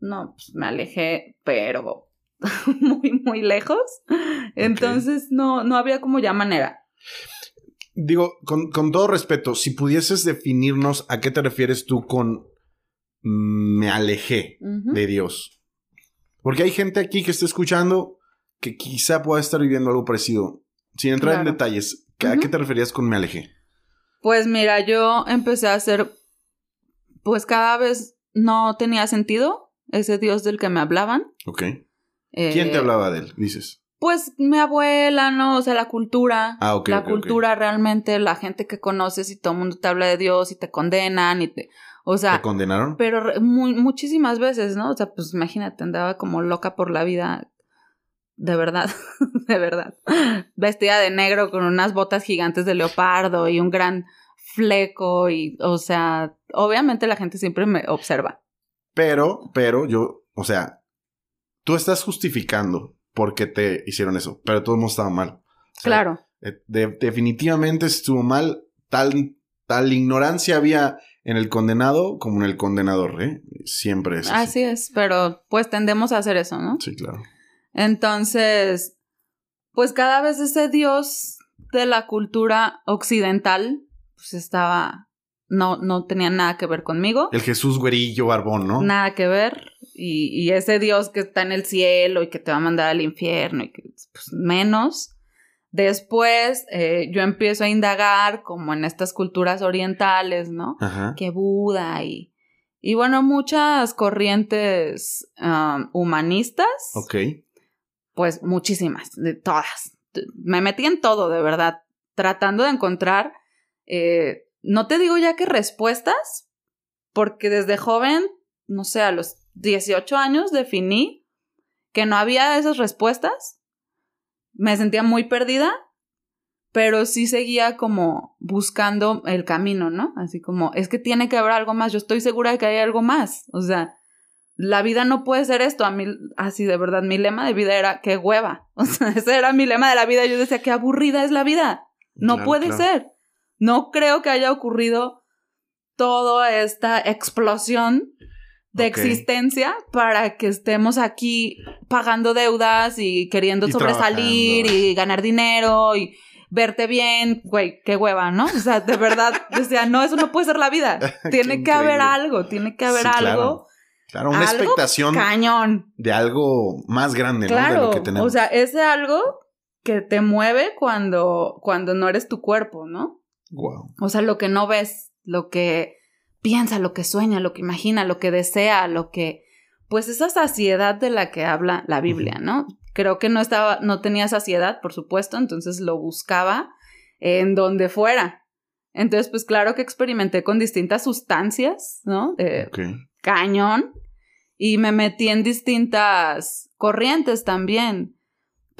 No, pues me alejé, pero muy, muy lejos. Entonces, no, no había como ya manera. Digo, con, todo respeto, si pudieses definirnos a qué te refieres tú con me alejé de Dios. Porque hay gente aquí que está escuchando que quizá pueda estar viviendo algo parecido. Sin entrar en detalles, ¿a qué te referías con me alejé? Pues mira, yo empecé a hacer, pues cada vez no tenía sentido ese Dios del que me hablaban. Ok. ¿Quién te eh, hablaba de él, dices? Pues mi abuela, ¿no? O sea, la cultura. Ah, ok. La cultura realmente, la gente que conoces y todo el mundo te habla de Dios y te condenan y te... O sea... ¿Te condenaron? Pero muchísimas veces, ¿no? O sea, pues imagínate, andaba como loca por la vida. De verdad, de verdad. Vestida de negro con unas botas gigantes de leopardo y un gran fleco y, o sea, obviamente la gente siempre me observa. Pero, pero yo, o sea, tú estás justificando por qué te hicieron eso, pero todo el mundo estaba mal. claro. Eh, definitivamente estuvo mal. Tal, tal ignorancia había en el condenado como en el condenador, ¿eh? Siempre es así. Así es, pero pues tendemos a hacer eso, ¿no? Sí, claro. Entonces, pues cada vez ese dios de la cultura occidental, pues estaba no, no tenía nada que ver conmigo. El Jesús güerillo barbón, ¿no? Nada que ver. Y, y, ese Dios que está en el cielo y que te va a mandar al infierno y que pues, menos. Después eh, yo empiezo a indagar como en estas culturas orientales, ¿no? Ajá. Que Buda y, y bueno, muchas corrientes um, humanistas. Ok. Pues muchísimas, de todas. Me metí en todo, de verdad, tratando de encontrar eh, no te digo ya que respuestas, porque desde joven, no sé, a los 18 años definí que no había esas respuestas. Me sentía muy perdida, pero sí seguía como buscando el camino, ¿no? Así como, es que tiene que haber algo más, yo estoy segura de que hay algo más. O sea, la vida no puede ser esto. A mí, así de verdad, mi lema de vida era, qué hueva. O sea, ese era mi lema de la vida. Yo decía, qué aburrida es la vida. No puede ser. No creo que haya ocurrido toda esta explosión de existencia para que estemos aquí pagando deudas y queriendo sobresalir y ganar dinero y verte bien, güey, qué hueva, ¿no? O sea, de verdad, decía, no, eso no puede ser la vida. Tiene que haber algo, tiene que haber algo. Claro, una expectación cañón. de algo más grande, ¿no? De lo que tenemos. O sea, ese algo que te mueve cuando, cuando no eres tu cuerpo, ¿no? O sea, lo que no ves, lo que piensa, lo que sueña, lo que imagina, lo que desea, lo que pues esa saciedad de la que habla la Biblia, ¿no? Creo que no estaba no tenía saciedad, por supuesto, entonces lo buscaba en donde fuera. Entonces, pues claro que experimenté con distintas sustancias, ¿no? De cañón y me metí en distintas corrientes también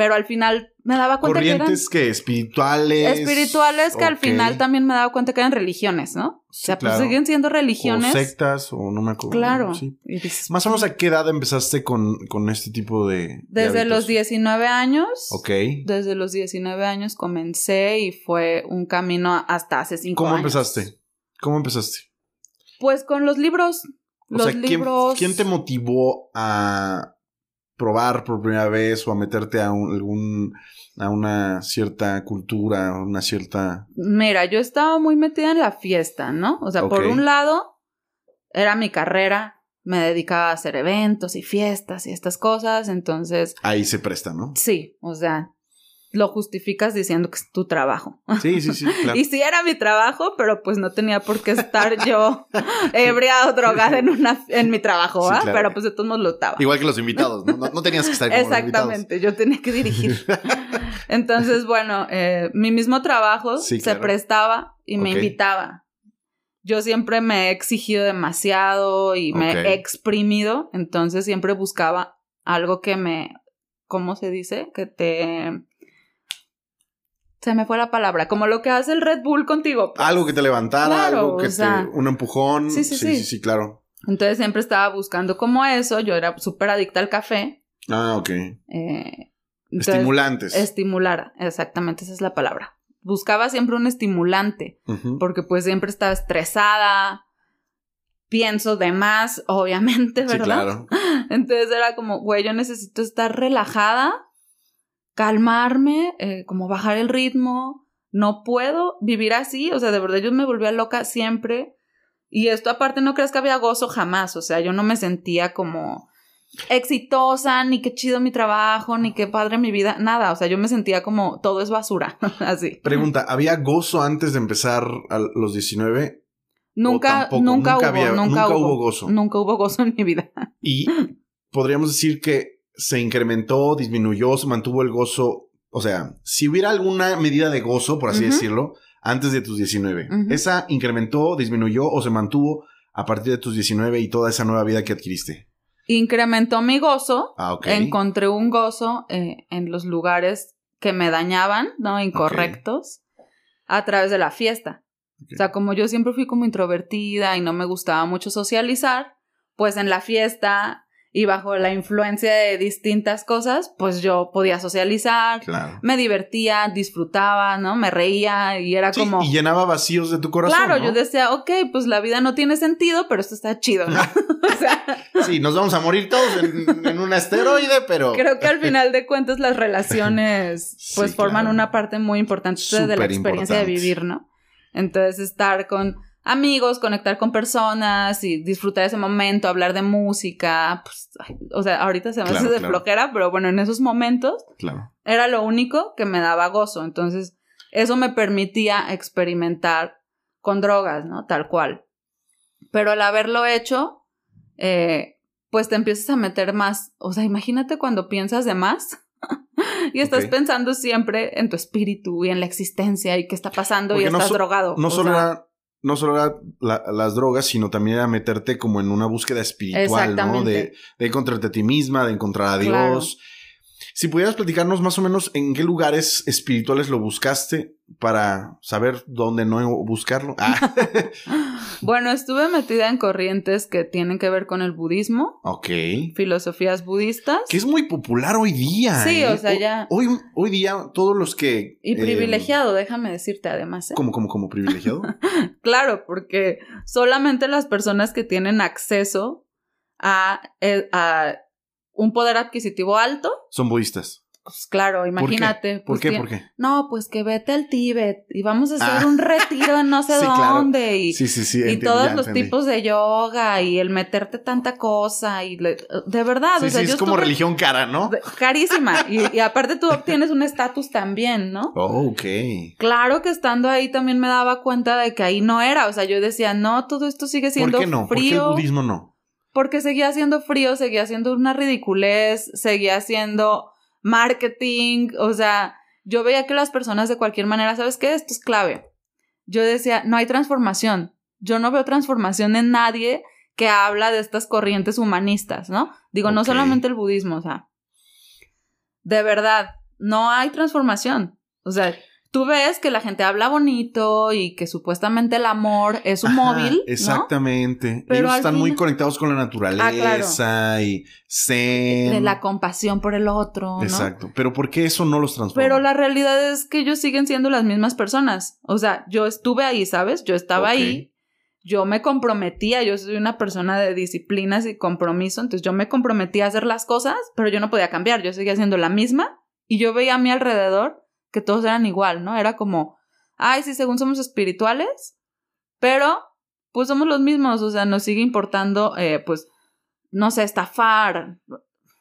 pero al final me daba cuenta que eran... que espirituales. Espirituales que al final también me daba cuenta que eran religiones, ¿no? O sea, pues siguen siendo religiones. O sectas, o no me acuerdo. Claro. Más o menos a qué edad empezaste con, con este tipo de. Desde los 19 años. Ok. Desde los 19 años comencé y fue un camino hasta hace 5 años. ¿Cómo empezaste? ¿Cómo empezaste? Pues con los libros. los libros. ¿quién te motivó a probar por primera vez o a meterte a algún a una cierta cultura, una cierta Mira, yo estaba muy metida en la fiesta, ¿no? O sea, por un lado era mi carrera, me dedicaba a hacer eventos y fiestas y estas cosas, entonces ahí se presta, ¿no? Sí, o sea, lo justificas diciendo que es tu trabajo. Sí, sí, sí, claro. y sí era mi trabajo, pero pues no tenía por qué estar yo ebria o drogada en una en mi trabajo, ¿ah? Pero pues de todos modos lo estaba. Igual que los invitados, ¿no? No, tenías que estar Exactamente, yo tenía que dirigir. Entonces, bueno, eh, mi mismo trabajo se prestaba y me invitaba. Yo siempre me he exigido demasiado y me he exprimido, entonces siempre buscaba algo que me, ¿cómo se dice? Que te se me fue la palabra, como lo que hace el Red Bull contigo. Pues. Algo que te levantara, algo que te, un empujón. Sí sí, sí sí, claro. Entonces siempre estaba buscando como eso, yo era súper adicta al café. Ah, ok. Eh, Estimulantes. Estimular, exactamente, esa es la palabra. Buscaba siempre un estimulante, porque pues siempre estaba estresada, pienso de más, obviamente, ¿verdad? Sí, claro. Entonces era como, güey, yo necesito estar relajada calmarme, eh, como bajar el ritmo. No puedo vivir así, o sea, de verdad yo me volvía loca siempre. Y esto aparte no creas que había gozo jamás, o sea, yo no me sentía como exitosa, ni qué chido mi trabajo, ni qué padre mi vida, nada, o sea, yo me sentía como todo es basura, así. Pregunta, ¿había gozo antes de empezar a los 19? Nunca, nunca, hubo, nunca, hubo gozo. Nunca hubo gozo en mi vida. Y podríamos decir que se incrementó, disminuyó, se mantuvo el gozo. O sea, si hubiera alguna medida de gozo, por así decirlo, antes de tus 19, ¿esa incrementó, disminuyó o se mantuvo a partir de tus 19 y toda esa nueva vida que adquiriste? Incrementó mi gozo. Ah, Encontré un gozo eh, en los lugares que me dañaban, ¿no? Incorrectos, a través de la fiesta. O sea, como yo siempre fui como introvertida y no me gustaba mucho socializar, pues en la fiesta y bajo la influencia de distintas cosas, pues yo podía socializar, me divertía, disfrutaba, ¿no? Me reía y era como... Y llenaba vacíos de tu corazón. Claro, yo decía, ok, pues la vida no tiene sentido, pero esto está chido, ¿no? o sea... Sí, nos vamos a morir todos en, un asteroide, pero... Creo que al final de cuentas las relaciones pues forman una parte muy importante de la experiencia de vivir, ¿no? Entonces estar con amigos, conectar con personas y disfrutar ese momento, hablar de música. Pues, o sea, ahorita se me hace de flojera, pero bueno, en esos momentos era lo único que me daba gozo. Entonces, eso me permitía experimentar con drogas, ¿no? Tal cual. Pero al haberlo hecho, eh, pues te empiezas a meter más. O sea, imagínate cuando piensas de más. y estás pensando siempre en tu espíritu y en la existencia y qué está pasando y estás drogado. No solo era no solo era las drogas, sino también era meterte como en una búsqueda espiritual, ¿no? De, de, encontrarte a ti misma, de encontrar a Dios. Si pudieras platicarnos más o menos en qué lugares espirituales lo buscaste para saber dónde no buscarlo. Ah. bueno, estuve metida en corrientes que tienen que ver con el budismo. Ok. Filosofías budistas. Que es muy popular hoy día. Sí, o ¿eh? sea, ya. Hoy, hoy día todos los que... Y eh, privilegiado, déjame decirte además. ¿eh? ¿Cómo, cómo, cómo privilegiado? claro, porque solamente las personas que tienen acceso a, a un poder adquisitivo alto. Son budistas. Pues claro, imagínate. ¿Por qué? Pues ¿Por qué? No, pues que vete al Tíbet y vamos a hacer ah. un retiro en no sé dónde y, sí, sí, sí, y todos los tipos de yoga y el meterte tanta cosa y de verdad, o sea, es como religión cara, ¿no? carísima y, aparte tú obtienes un estatus también, ¿no? Oh, ok. Claro que estando ahí también me daba cuenta de que ahí no era, o sea, yo decía, no, todo esto sigue siendo ¿Por qué no? frío. ¿Por qué el budismo no? Porque seguía siendo frío, seguía siendo una ridiculez, seguía siendo marketing, o sea, yo veía que las personas de cualquier manera, ¿sabes qué? Esto es clave. Yo decía, no hay transformación. Yo no veo transformación en nadie que habla de estas corrientes humanistas, ¿no? Digo, no solamente el budismo, o sea, de verdad, no hay transformación. O sea, tú ves que la gente habla bonito y que supuestamente el amor es un móvil. Exactamente. Pero Ellos están muy conectados con la naturaleza ah, y zen. De la compasión por el otro. ¿no? Exacto. Pero ¿por qué eso no los transforma? Pero la realidad es que ellos siguen siendo las mismas personas. O sea, yo estuve ahí, ¿sabes? Yo estaba ahí. Yo me comprometía, yo soy una persona de disciplinas y compromiso, entonces yo me comprometía a hacer las cosas, pero yo no podía cambiar, yo seguía siendo la misma y yo veía a mi alrededor que todos eran igual, ¿no? Era como, ay, sí, según somos espirituales, pero pues somos los mismos, o sea, nos sigue importando, eh, pues, no sé, estafar,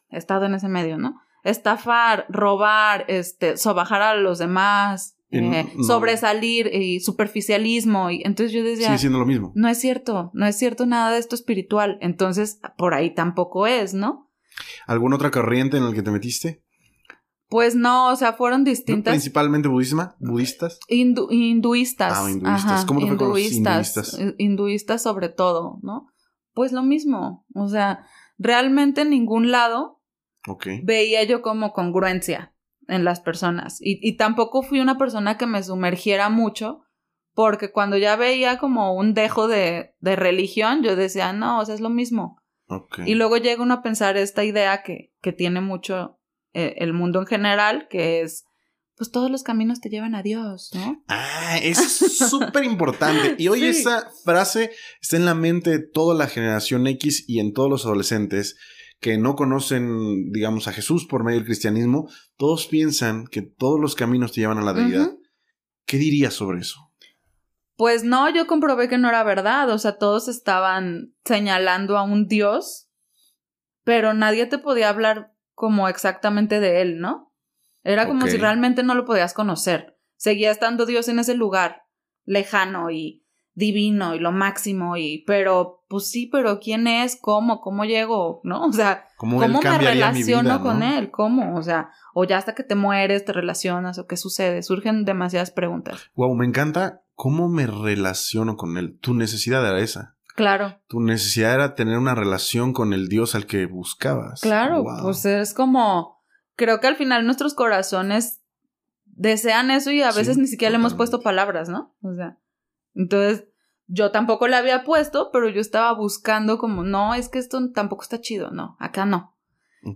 he estado en ese medio, ¿no? estafar, robar, este, sobajar a los demás, eh, sobresalir y superficialismo. Y entonces yo decía. Sigue siendo lo mismo. No es cierto, no es cierto nada de esto espiritual. Entonces, por ahí tampoco es, ¿no? ¿Alguna otra corriente en la que te metiste? Pues no, o sea, fueron distintas. ¿Principalmente budisma? ¿Budistas? hinduistas. Ah, hinduistas. ¿Cómo te hinduistas, fue con los hinduistas? Hinduistas sobre todo, ¿no? Pues lo mismo. O sea, realmente en ningún lado veía yo como congruencia en las personas. Y, tampoco fui una persona que me sumergiera mucho, porque cuando ya veía como un dejo de, de religión, yo decía, no, o sea, es lo mismo. Y luego llega uno a pensar esta idea que, que tiene mucho eh, el mundo en general, que es, pues todos los caminos te llevan a Dios, ¿no? Ah, es súper importante. Y hoy esa frase está en la mente de toda la generación X y en todos los adolescentes que no conocen, digamos, a Jesús por medio del cristianismo, todos piensan que todos los caminos te llevan a la deidad. ¿Qué dirías sobre eso? Pues no, yo comprobé que no era verdad, o sea, todos estaban señalando a un Dios, pero nadie te podía hablar como exactamente de él, ¿no? Era como si realmente no lo podías conocer. Seguía estando Dios en ese lugar lejano y divino y lo máximo y pero pues sí, pero quién es, cómo, cómo llego, ¿no? O sea, ¿cómo, me relaciono con él? ¿Cómo? O sea, o ya hasta que te mueres te relacionas o qué sucede, surgen demasiadas preguntas. Wow, me encanta cómo me relaciono con él. Tu necesidad era esa. Claro. Tu necesidad era tener una relación con el Dios al que buscabas. Claro, pues es como creo que al final nuestros corazones desean eso y a veces ni siquiera le hemos puesto palabras, ¿no? O sea, entonces yo tampoco le había puesto, pero yo estaba buscando como, no, es que esto tampoco está chido, no, acá no.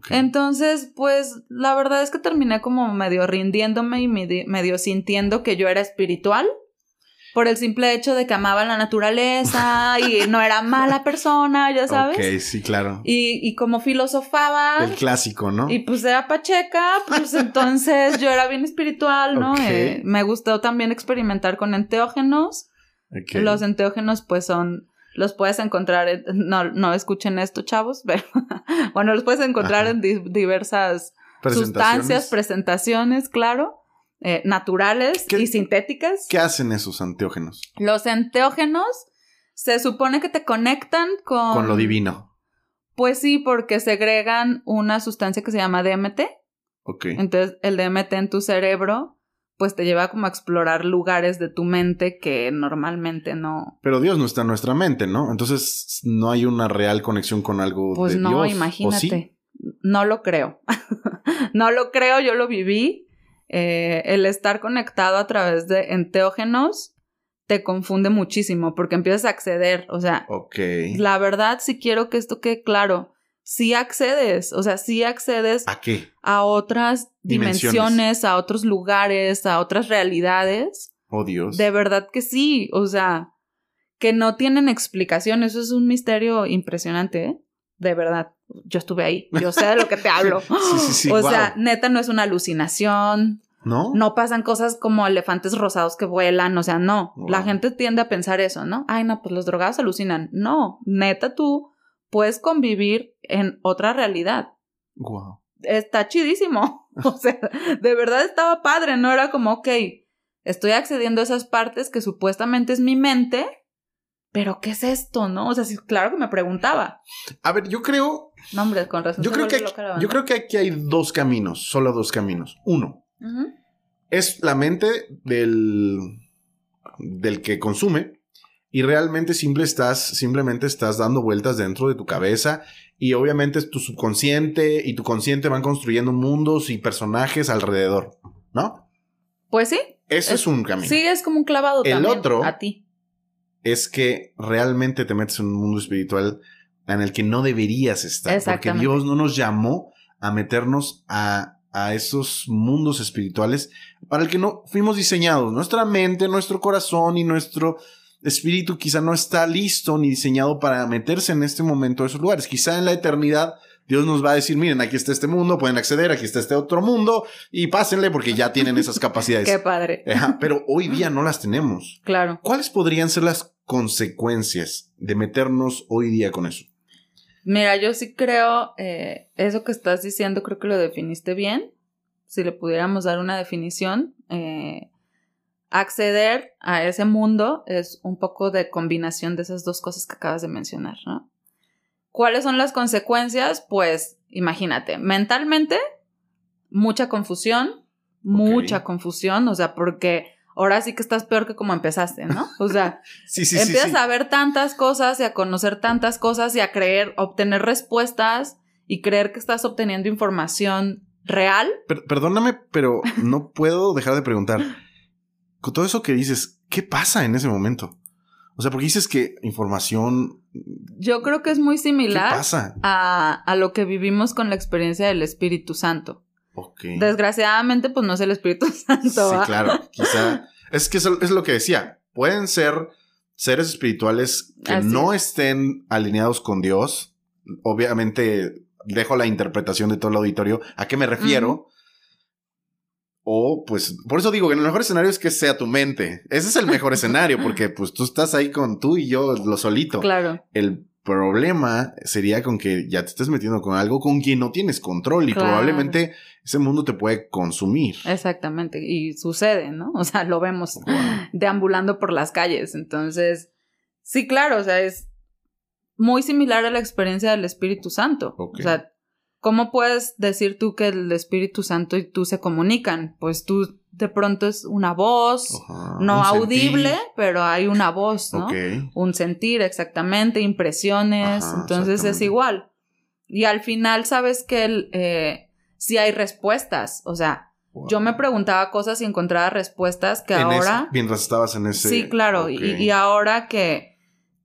Entonces, pues la verdad es que terminé como medio rindiéndome y medio, sintiendo que yo era espiritual por el simple hecho de que amaba la naturaleza y no era mala persona, ya sabes. Ok, sí, claro. Y, y como filosofaba. El clásico, ¿no? Y pues era pacheca, pues entonces yo era bien espiritual, ¿no? Eh, me gustó también experimentar con enteógenos. Los enteógenos, pues son. Los puedes encontrar. no, no escuchen esto, chavos, pero. bueno, los puedes encontrar en diversas sustancias, presentaciones, claro. Eh, naturales y sintéticas. ¿Qué hacen esos enteógenos? Los enteógenos se supone que te conectan con. Con lo divino. Pues sí, porque segregan una sustancia que se llama DMT. Ok. Entonces, el DMT en tu cerebro pues te lleva como a explorar lugares de tu mente que normalmente no. Pero Dios no está en nuestra mente, ¿no? Entonces no hay una real conexión con algo pues de no, Dios. imagínate. No lo creo. no lo creo, yo lo viví. Eh, el estar conectado a través de enteógenos te confunde muchísimo porque empiezas a acceder. O sea, la verdad, si quiero que esto quede claro, sí accedes, o sea, sí accedes a qué? A otras dimensiones, a otros lugares, a otras realidades. Oh Dios. De verdad que sí, o sea, que no tienen explicación, eso es un misterio impresionante, ¿eh? De verdad. Yo estuve ahí, yo sé de lo que te hablo. sí, sí, sí, o sea, neta no es una alucinación. ¿No? No pasan cosas como elefantes rosados que vuelan, o sea, no. La gente tiende a pensar eso, ¿no? Ay, no, pues los drogados alucinan. No, neta tú puedes convivir en otra realidad. Wow. Está chidísimo. O sea, de verdad estaba padre, no era como, ok, estoy accediendo a esas partes que supuestamente es mi mente, pero ¿qué es esto, no? O sea, sí, claro que me preguntaba. A ver, yo creo. No, hombre, con razón. Yo creo, que, yo creo que aquí hay dos caminos, solo dos caminos. Uno, es la mente del, del que consume y realmente simple estás, simplemente estás dando vueltas dentro de tu cabeza y obviamente tu subconsciente y tu consciente van construyendo mundos y personajes alrededor, ¿no? Pues sí. Eso es, un camino. Sí, es como un clavado El otro a ti. Es que realmente te metes en un mundo espiritual en el que no deberías estar. Porque Dios no nos llamó a meternos a, a esos mundos espirituales para el que no fuimos diseñados. Nuestra mente, nuestro corazón y nuestro espíritu quizá no está listo ni diseñado para meterse en este momento a esos lugares. Quizá en la eternidad Dios nos va a decir, miren, aquí está este mundo, pueden acceder, aquí está este otro mundo y pásenle porque ya tienen esas capacidades. Qué padre. pero hoy día no las tenemos. Claro. ¿Cuáles podrían ser las consecuencias de meternos hoy día con eso? Mira, yo sí creo, eh, eso que estás diciendo, creo que lo definiste bien. Si le pudiéramos dar una definición, eh, acceder a ese mundo es un poco de combinación de esas dos cosas que acabas de mencionar, ¿no? ¿Cuáles son las consecuencias? Pues imagínate, mentalmente, mucha confusión, mucha confusión, o sea, porque ahora sí que estás peor que como empezaste, ¿no? O sea, empiezas a ver tantas cosas y a conocer tantas cosas y a creer, obtener respuestas y creer que estás obteniendo información real. perdóname, pero no puedo dejar de preguntar. Con todo eso que dices, ¿qué pasa en ese momento? O sea, porque dices que información. Yo creo que es muy similar A, a lo que vivimos con la experiencia del Espíritu Santo. Desgraciadamente, pues no es el Espíritu Santo. Sí, claro. Quizá. Es que es lo que decía. Pueden ser seres espirituales que no estén alineados con Dios. Obviamente, dejo la interpretación de todo el auditorio. ¿A qué me refiero? O, pues, por eso digo que el mejor escenario es que sea tu mente. Ese es el mejor escenario, porque pues tú estás ahí con tú y yo, lo solito. Claro. El problema sería con que ya te estés metiendo con algo con quien no tienes control y probablemente ese mundo te puede consumir. Exactamente, y sucede, ¿no? O sea, lo vemos deambulando por las calles. Entonces, sí, claro, o sea, es muy similar a la experiencia del Espíritu Santo. O sea, ¿cómo puedes decir tú que el Espíritu Santo y tú se comunican? Pues tú de pronto es una voz, no audible, pero hay una voz, ¿no? Un sentir, exactamente, impresiones, entonces es igual. Y al final sabes que el, eh, si hay respuestas, o sea, yo me preguntaba cosas y encontraba respuestas que ahora... mientras estabas en ese... Sí, claro, y, y, ahora que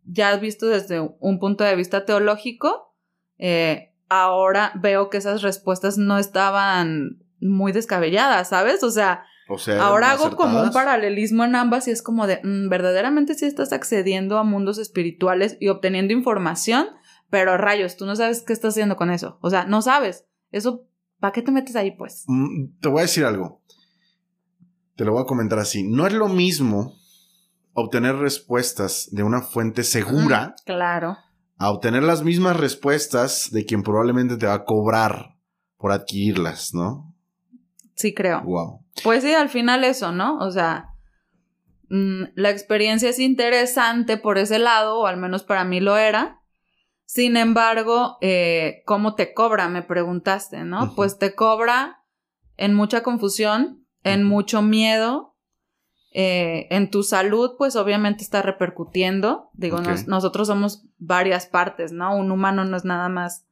ya has visto desde un punto de vista teológico, eh, ahora veo que esas respuestas no estaban muy descabelladas, ¿sabes? O sea, Ahora hago como un paralelismo en ambas y es como de, mm, verdaderamente sí estás accediendo a mundos espirituales y obteniendo información, pero rayos, tú no sabes qué estás haciendo con eso. O sea, no sabes. Eso, ¿para qué te metes ahí, pues? Mm, te voy a decir algo. Te lo voy a comentar así. No es lo mismo obtener respuestas de una fuente segura. claro. A obtener las mismas respuestas de quien probablemente te va a cobrar por adquirirlas, ¿no? Sí, creo. Wow. Pues sí, al final eso, ¿no? O sea, mm, la experiencia es interesante por ese lado, o al menos para mí lo era. Sin embargo, eh, ¿cómo te cobra? Me preguntaste, ¿no? Pues te cobra en mucha confusión, en mucho miedo, eh, en tu salud, pues obviamente está repercutiendo. Digo, nosotros somos varias partes, ¿no? Un humano no es nada más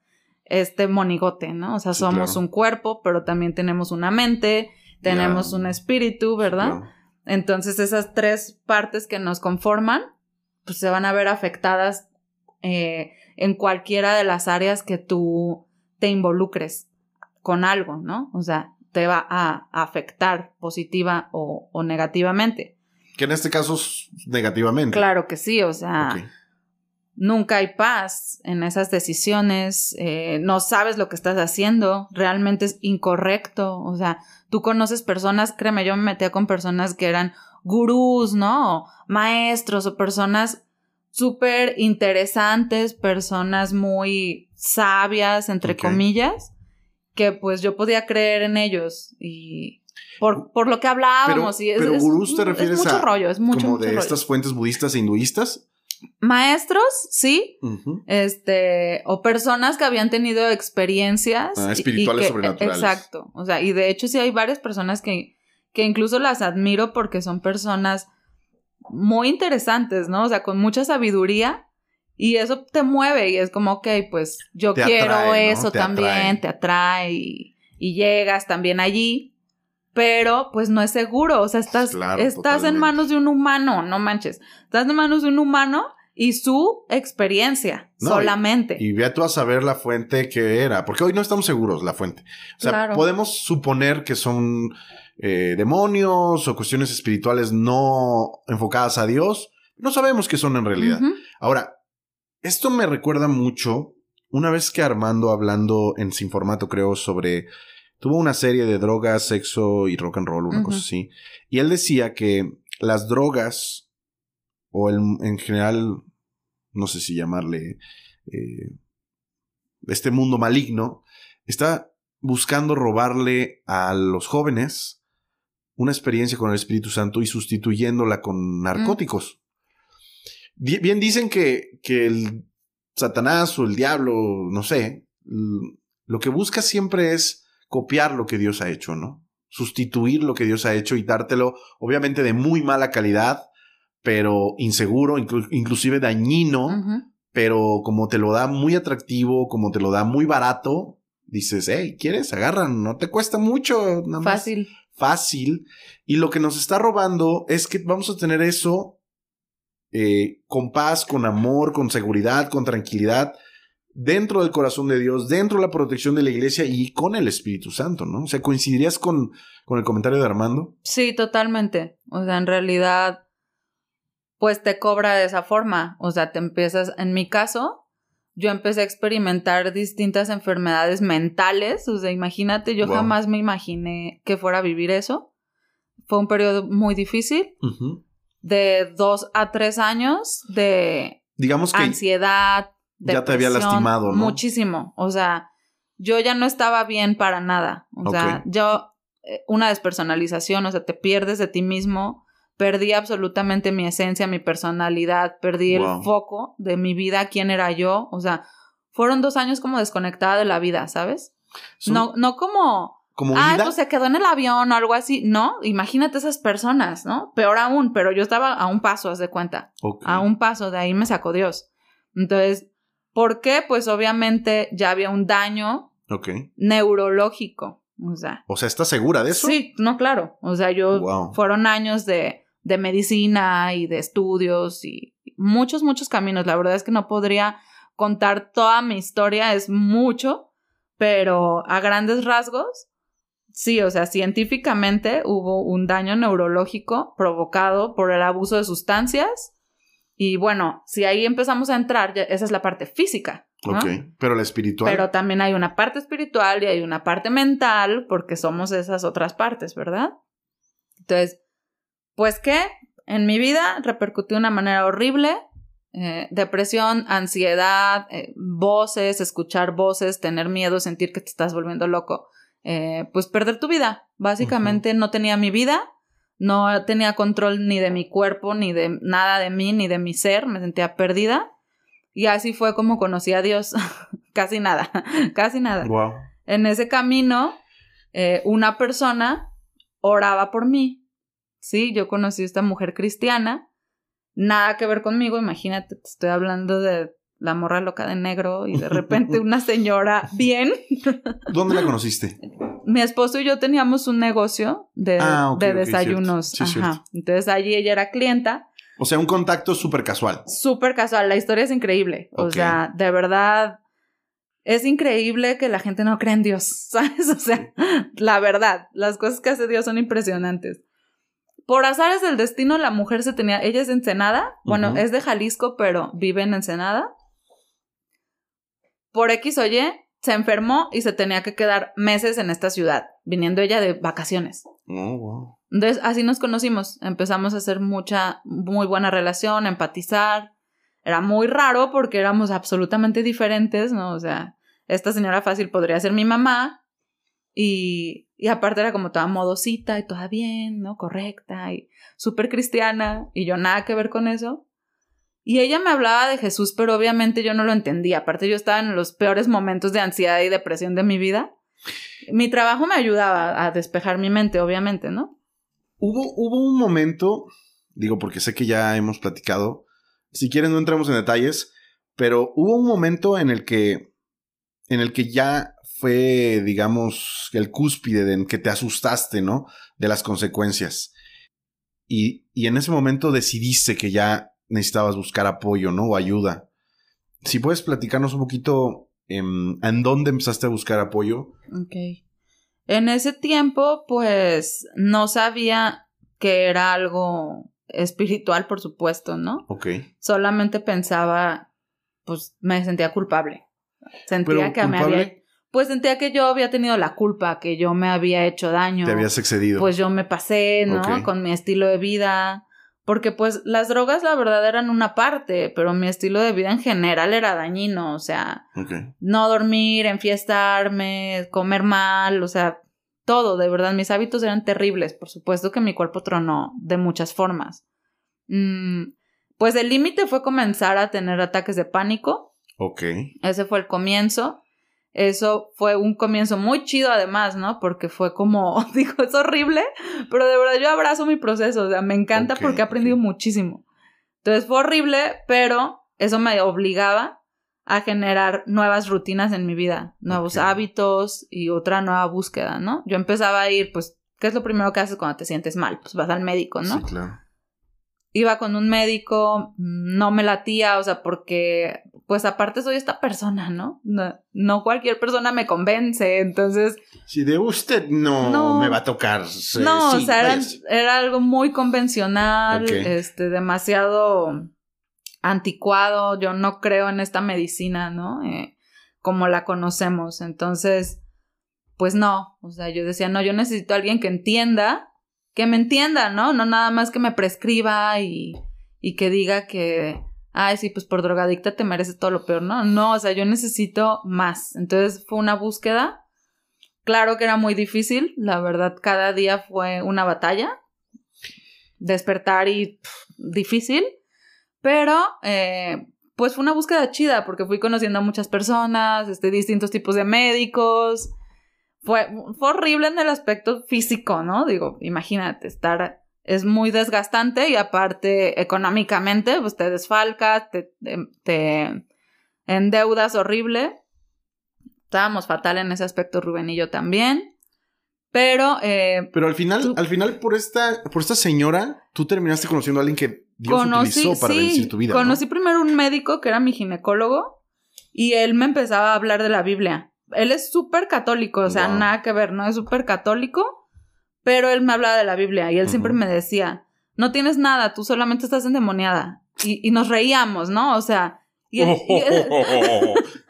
este monigote, ¿no? O sea, somos un cuerpo, pero también tenemos una mente, tenemos un espíritu, ¿verdad? Entonces esas tres partes que nos conforman, pues se van a ver afectadas eh, en cualquiera de las áreas que tú te involucres con algo, ¿no? O sea, te va a afectar positiva o, negativamente. Que en este caso es negativamente. Claro que sí, o sea, nunca hay paz en esas decisiones, eh, no sabes lo que estás haciendo, realmente es incorrecto, o sea, tú conoces personas, créeme, yo me metía con personas que eran gurús, ¿no? maestros o personas súper interesantes, personas muy sabias, entre comillas, que pues yo podía creer en ellos y por, por lo que hablábamos. Pero, y pero gurús te refieres mucho a rollo, es mucho, como de estas fuentes budistas e hinduistas. Maestros, sí, este, o personas que habían tenido experiencias ah, espirituales sobrenaturales. Exacto, o sea, y de hecho sí hay varias personas que, que incluso las admiro porque son personas muy interesantes, ¿no? O sea, con mucha sabiduría y eso te mueve y es como, ok, pues yo quiero eso también, te atrae y, y llegas también allí pero pues no es seguro, o sea, estás, estás en manos de un humano, no manches, estás en manos de un humano y su experiencia solamente. Y, ve tú a saber la fuente que era, porque hoy no estamos seguros la fuente. O sea, podemos suponer que son eh, demonios o cuestiones espirituales no enfocadas a Dios, no sabemos qué son en realidad. Ahora, esto me recuerda mucho una vez que Armando hablando en Sin Formato, creo, sobre tuvo una serie de drogas, sexo y rock and roll, una cosa así. Y él decía que las drogas, o el, en general, no sé si llamarle, eh, este mundo maligno, está buscando robarle a los jóvenes una experiencia con el Espíritu Santo y sustituyéndola con narcóticos. Bien dicen que, que el Satanás o el diablo, no sé, lo que busca siempre es copiar lo que Dios ha hecho, ¿no? Sustituir lo que Dios ha hecho y dártelo, obviamente, de muy mala calidad, pero inseguro, inclusive dañino, pero como te lo da muy atractivo, como te lo da muy barato, dices, hey, ¿quieres? Agarran, no te cuesta mucho. Nada más. Fácil. Fácil. Y lo que nos está robando es que vamos a tener eso eh, con paz, con amor, con seguridad, con tranquilidad, dentro del corazón de Dios, dentro de la protección de la iglesia y con el Espíritu Santo, ¿no? O sea, ¿coincidirías con, con el comentario de Armando? Sí, totalmente. O sea, en realidad, pues te cobra de esa forma. O sea, te empiezas, en mi caso, yo empecé a experimentar distintas enfermedades mentales. O sea, imagínate, yo jamás me imaginé que fuera a vivir eso. Fue un periodo muy difícil. De dos a tres años de Digamos que ansiedad. Ya te había lastimado, ¿no? Muchísimo. O sea, yo ya no estaba bien para nada. O sea, yo, eh, una despersonalización, o sea, te pierdes de ti mismo perdí absolutamente mi esencia, mi personalidad, perdí el foco de mi vida, quién era yo, o sea, fueron dos años como desconectada de la vida, ¿sabes? No, no como... ¿Como ah, pues se quedó en el avión o algo así. No, imagínate esas personas, ¿no? Peor aún, pero yo estaba a un paso, haz de cuenta. A un paso, de ahí me sacó Dios. Entonces, ¿por qué? Pues obviamente ya había un daño neurológico. O sea. O sea, ¿estás segura de eso? Sí, no, claro. O sea, yo fueron años de de medicina y de estudios y muchos, muchos caminos. La verdad es que no podría contar toda mi historia, es mucho, pero a grandes rasgos, sí, o sea, científicamente hubo un daño neurológico provocado por el abuso de sustancias. Y bueno, si ahí empezamos a entrar, esa es la parte física. Ok, pero la espiritual. Pero también hay una parte espiritual y hay una parte mental, porque somos esas otras partes, ¿verdad? Entonces, pues que en mi vida repercutió de una manera horrible. Eh, depresión, ansiedad, eh, voces, escuchar voces, tener miedo, sentir que te estás volviendo loco, eh, pues perder tu vida. Básicamente no tenía mi vida, no tenía control ni de mi cuerpo, ni de nada de mí, ni de mi ser, me sentía perdida. Y así fue como conocí a Dios. casi nada, casi nada. En ese camino, una persona oraba por mí Sí, yo conocí a esta mujer cristiana, nada que ver conmigo, imagínate, te estoy hablando de la morra loca de negro y de repente una señora bien. ¿Dónde la conociste? Mi esposo y yo teníamos un negocio de, ah, de desayunos. Ajá. Entonces allí ella era clienta. O sea, un contacto súper casual. Súper casual. La historia es increíble. O sea, de verdad, es increíble que la gente no cree en Dios, ¿sabes? O sea, la verdad, las cosas que hace Dios son impresionantes por azares del destino, la mujer se tenía. Ella es de Ensenada. Bueno, es de Jalisco, pero vive en Ensenada. Por X o Y, se enfermó y se tenía que quedar meses en esta ciudad, viniendo ella de vacaciones. Oh, wow. Entonces, así nos conocimos. Empezamos a hacer mucha, muy buena relación, empatizar. Era muy raro porque éramos absolutamente diferentes, ¿no? O sea, esta señora fácil podría ser mi mamá y y aparte era como toda modosita y toda bien, ¿no? Correcta y súper cristiana. Y yo nada que ver con eso. Y ella me hablaba de Jesús, pero obviamente yo no lo entendía. Aparte yo estaba en los peores momentos de ansiedad y depresión de mi vida. Mi trabajo me ayudaba a despejar mi mente, obviamente, ¿no? Hubo, hubo un momento, digo porque sé que ya hemos platicado, si quieren no entramos en detalles, pero hubo un momento en el que, en el que ya fue, digamos, el cúspide en que te asustaste, ¿no? De las consecuencias. Y, y, en ese momento decidiste que ya necesitabas buscar apoyo, ¿no? O ayuda. Si puedes platicarnos un poquito en, en dónde empezaste a buscar apoyo. Ok. En ese tiempo, pues, no sabía que era algo espiritual, por supuesto, ¿no? Ok. Solamente pensaba, pues, me sentía culpable. Sentía que me había pues sentía que yo había tenido la culpa, que yo me había hecho daño. Te habías excedido. Pues yo me pasé, ¿no? Con mi estilo de vida. porque pues las drogas la verdad eran una parte, pero mi estilo de vida en general era dañino, o sea, no dormir, enfiestarme, comer mal, o sea, todo, de verdad, mis hábitos eran terribles, por supuesto que mi cuerpo tronó de muchas formas. Mm, pues el límite fue comenzar a tener ataques de pánico. Ok. Ese fue el comienzo. Eso fue un comienzo muy chido además, ¿no? Porque fue como, digo, es horrible, pero de verdad yo abrazo mi proceso, o sea, me encanta porque he aprendido muchísimo. Entonces fue horrible, pero eso me obligaba a generar nuevas rutinas en mi vida, nuevos hábitos y otra nueva búsqueda, ¿no? Yo empezaba a ir, pues, ¿qué es lo primero que haces cuando te sientes mal? Pues vas al médico, ¿no? Sí, claro iba con un médico, no me latía, o sea, porque, pues aparte soy esta persona, ¿no? No, cualquier persona me convence, entonces... Si de usted no, me va a tocar. no, o sea, era, algo muy convencional, este, demasiado anticuado, yo no creo en esta medicina, ¿no? Eh, como la conocemos, entonces, pues no, o sea, yo decía, no, yo necesito a alguien que entienda que me entienda, ¿no? No nada más que me prescriba y, y que diga que, ay, sí, pues por drogadicta te mereces todo lo peor, ¿no? No, o sea, yo necesito más. Entonces fue una búsqueda. Claro que era muy difícil, la verdad, cada día fue una batalla. Despertar y difícil, pero eh, pues fue una búsqueda chida porque fui conociendo a muchas personas, este, distintos tipos de médicos, fue, horrible en el aspecto físico, ¿no? Digo, imagínate, estar es muy desgastante y aparte económicamente, pues te desfalcas, te, te, endeudas horrible. Estábamos fatal en ese aspecto, Rubén y yo también. Pero. Eh, Pero al final, al final, por esta, por esta señora, tú terminaste conociendo a alguien que Dios utilizó para sí, tu vida. Conocí primero un médico que era mi ginecólogo y él me empezaba a hablar de la Biblia él es súper católico, o sea, nada que ver, ¿no? Es súper católico, pero él me hablaba de la Biblia y él siempre me decía, no tienes nada, tú solamente estás endemoniada. Y, y nos reíamos, ¿no? O sea... Y él,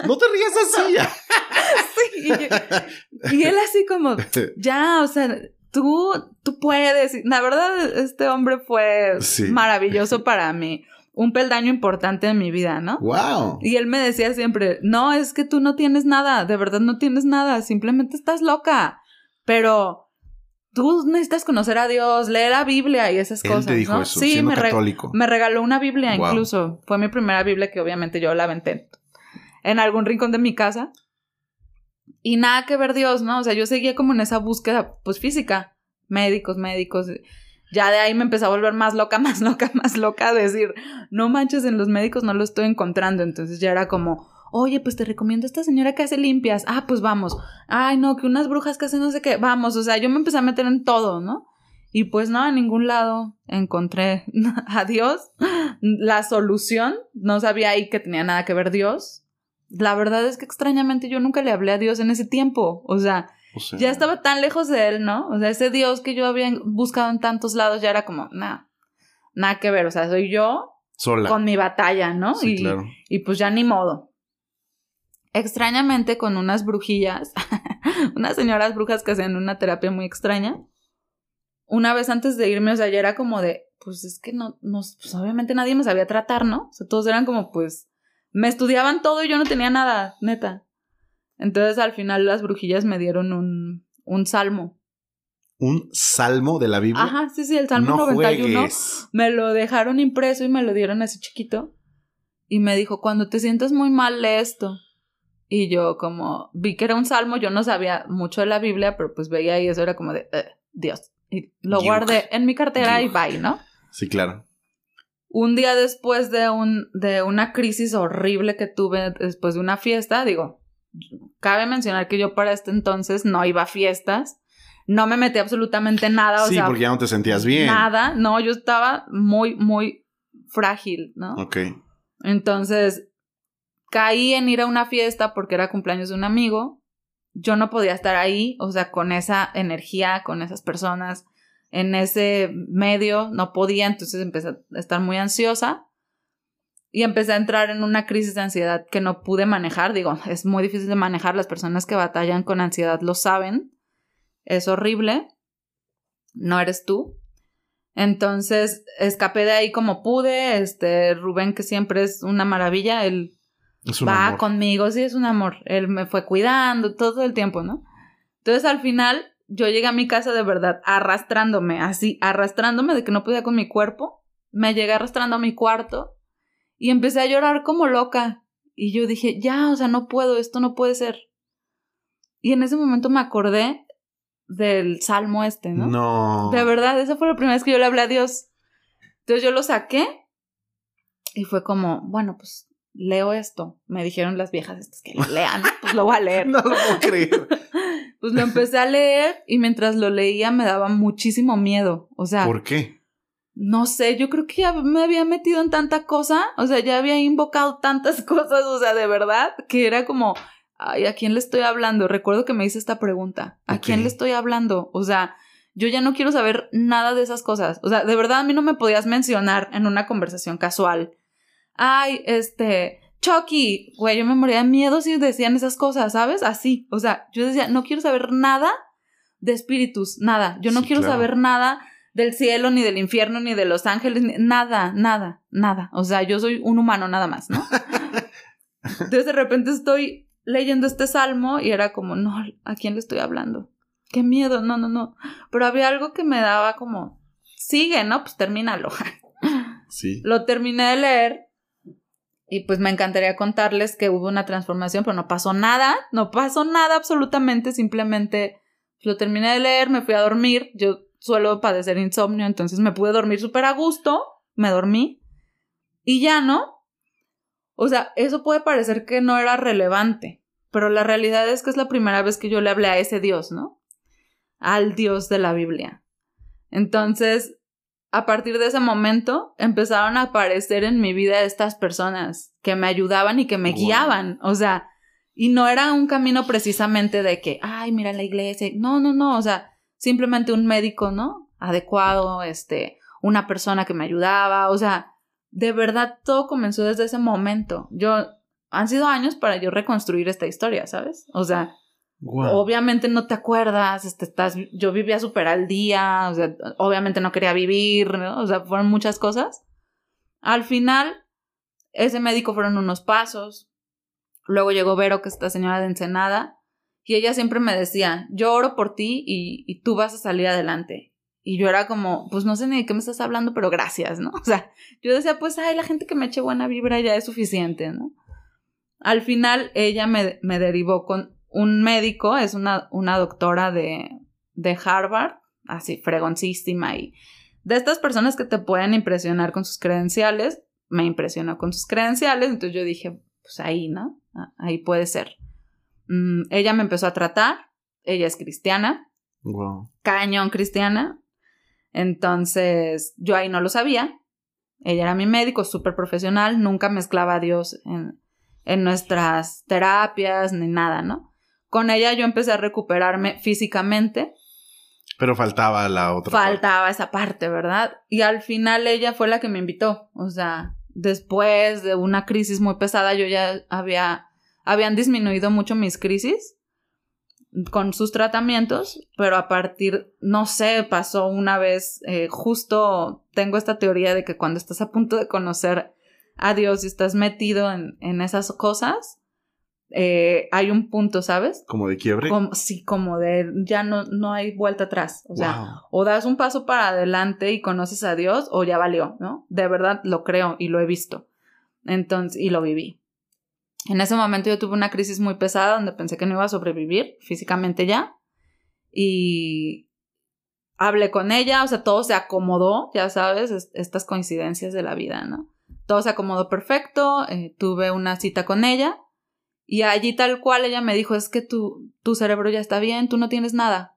no te rías así. sí, y, él así como, ya, o sea, tú, tú puedes. La verdad, este hombre fue maravilloso para mí un peldaño importante en mi vida, ¿no? Wow. Y él me decía siempre, no, es que tú no tienes nada, de verdad no tienes nada, simplemente estás loca. Pero tú necesitas conocer a Dios, leer la Biblia y esas cosas. Te dijo ¿no? eso, sí, me, católico. me regaló una Biblia incluso. Fue mi primera Biblia que obviamente yo la aventé en algún rincón de mi casa. Y nada que ver Dios, ¿no? O sea, yo seguía como en esa búsqueda, pues física. Médicos, médicos ya de ahí me empecé a volver más loca, más loca, más loca, a decir, no manches, en los médicos no lo estoy encontrando. Entonces ya era como, oye, pues te recomiendo a esta señora que hace limpias. Ah, pues vamos. Ay, no, que unas brujas que hacen no sé qué. Vamos, o sea, yo me empecé a meter en todo, ¿no? Y pues no, en ningún lado encontré a Dios. La solución, no sabía ahí que tenía nada que ver Dios. La verdad es que extrañamente yo nunca le hablé a Dios en ese tiempo. O sea, ya estaba tan lejos de él, ¿no? O sea, ese Dios que yo había buscado en tantos lados ya era como, nada, nada que ver. O sea, soy yo Sola. con mi batalla, ¿no? Sí, y, claro. y pues ya ni modo. Extrañamente, con unas brujillas, unas señoras brujas que hacían una terapia muy extraña. Una vez antes de irme, o sea, ya era como de, pues es que no, no, pues obviamente nadie me sabía tratar, ¿no? O sea, todos eran como, pues, me estudiaban todo y yo no tenía nada, neta. Entonces al final las brujillas me dieron un, un salmo. ¿Un salmo de la Biblia? Ajá, sí, sí, el salmo 91. Me lo dejaron impreso y me lo dieron así chiquito. Y me dijo, cuando te sientas muy mal, lee esto. Y yo como vi que era un salmo, yo no sabía mucho de la Biblia, pero pues veía y eso era como de, eh, Dios. Y lo guardé en mi cartera y bye, ¿no? Sí, claro. Un día después de, un, de una crisis horrible que tuve después de una fiesta, digo, cabe mencionar que yo para este entonces no iba a fiestas, no me metí absolutamente nada. O sí, porque ya no te sentías bien. Nada, no, yo estaba muy, muy frágil, ¿no? Ok. Entonces, caí en ir a una fiesta porque era cumpleaños de un amigo. Yo no podía estar ahí, o sea, con esa energía, con esas personas, en ese medio, no podía, entonces empecé a estar muy ansiosa y empecé a entrar en una crisis de ansiedad que no pude manejar. Digo, es muy difícil de manejar. Las personas que batallan con ansiedad lo saben. Es horrible. No eres tú. Entonces, escapé de ahí como pude. Este, Rubén, que siempre es una maravilla, él va conmigo, sí, es un amor. Él me fue cuidando todo el tiempo, ¿no? Entonces, al final, yo llegué a mi casa de verdad arrastrándome, así, arrastrándome de que no podía con mi cuerpo. Me llegué arrastrando a mi cuarto y empecé a llorar como loca. Y yo dije, ya, o sea, no puedo, esto no puede ser. Y en ese momento me acordé del salmo este, ¿no? No. De verdad, esa fue la primera vez que yo le hablé a Dios. Entonces yo lo saqué y fue como, bueno, pues leo esto. Me dijeron las viejas estas que lo lean, pues lo voy a leer. no lo puedo creer. pues lo empecé a leer y mientras lo leía me daba muchísimo miedo. O sea. ¿Por qué? No sé, yo creo que ya me había metido en tanta cosa, o sea, ya había invocado tantas cosas, o sea, de verdad, que era como, ay, ¿a quién le estoy hablando? Recuerdo que me hice esta pregunta, ¿a quién le estoy hablando? O sea, yo ya no quiero saber nada de esas cosas. O sea, de verdad a mí no me podías mencionar en una conversación casual. Ay, este, Chucky, güey, yo me moría de miedo si decían esas cosas, ¿sabes? Así. O sea, yo decía, no quiero saber nada de espíritus, nada. Yo no quiero saber nada del cielo, ni del infierno, ni de los ángeles, nada, nada, nada. O sea, yo soy un humano nada más, ¿no? Entonces de repente estoy leyendo este salmo y era como, no, ¿a quién le estoy hablando? Qué miedo, no, no, no. Pero había algo que me daba como, sigue, ¿no? Pues termínalo. Sí. Lo terminé de leer y pues me encantaría contarles que hubo una transformación, pero no pasó nada, no pasó nada absolutamente, simplemente lo terminé de leer, me fui a dormir, yo suelo padecer insomnio, entonces me pude dormir súper a gusto, me dormí y ya, ¿no? O sea, eso puede parecer que no era relevante, pero la realidad es que es la primera vez que yo le hablé a ese Dios, ¿no? Al Dios de la Biblia. Entonces, a partir de ese momento, empezaron a aparecer en mi vida estas personas que me ayudaban y que me guiaban. O sea, y no era un camino precisamente de que, ay, mira la iglesia. No, no, no. O sea, simplemente un médico, ¿no? Adecuado, este, una persona que me ayudaba. O sea, de verdad todo comenzó desde ese momento. Yo, han sido años para yo reconstruir esta historia, ¿sabes? O sea, obviamente no te acuerdas, este, estás, yo vivía súper al día, o sea, obviamente no quería vivir, ¿no? O sea, fueron muchas cosas. Al final, ese médico fueron unos pasos. Luego llegó Vero, que es esta señora de Ensenada, y ella siempre me decía, yo oro por ti y, tú vas a salir adelante. Y yo era como, pues no sé ni de qué me estás hablando, pero gracias, ¿no? O sea, yo decía, pues, ay, la gente que me eche buena vibra ya es suficiente, ¿no? Al final, ella me, me derivó con un médico, es una, una doctora de, de Harvard, así, fregoncísima, y de estas personas que te pueden impresionar con sus credenciales, me impresionó con sus credenciales, entonces yo dije, pues ahí, ¿no? Ah, ahí puede ser. Mm, ella me empezó a tratar, ella es cristiana, wow. cañón cristiana, entonces, yo ahí no lo sabía. Ella era mi médico, súper profesional, nunca mezclaba a Dios en, en nuestras terapias ni nada, ¿no? Con ella yo empecé a recuperarme físicamente. Pero faltaba la otra. Faltaba esa parte, ¿verdad? Y al final ella fue la que me invitó. O sea, después de una crisis muy pesada, yo ya había, habían disminuido mucho mis crisis con sus tratamientos, pero a partir, no sé, pasó una vez, eh, justo tengo esta teoría de que cuando estás a punto de conocer a Dios y estás metido en, en esas cosas, eh, hay un punto, ¿sabes? Como de quiebre. sí, como de ya no, no hay vuelta atrás. O sea, o das un paso para adelante y conoces a Dios, o ya valió, ¿no? De verdad lo creo y lo he visto. Entonces, y lo viví. En ese momento yo tuve una crisis muy pesada donde pensé que no iba a sobrevivir físicamente ya. Y hablé con ella, o sea, todo se acomodó, ya sabes, estas coincidencias de la vida, ¿no? Todo se acomodó perfecto, eh, tuve una cita con ella y allí tal cual ella me dijo, es que tu, tu cerebro ya está bien, tú no tienes nada,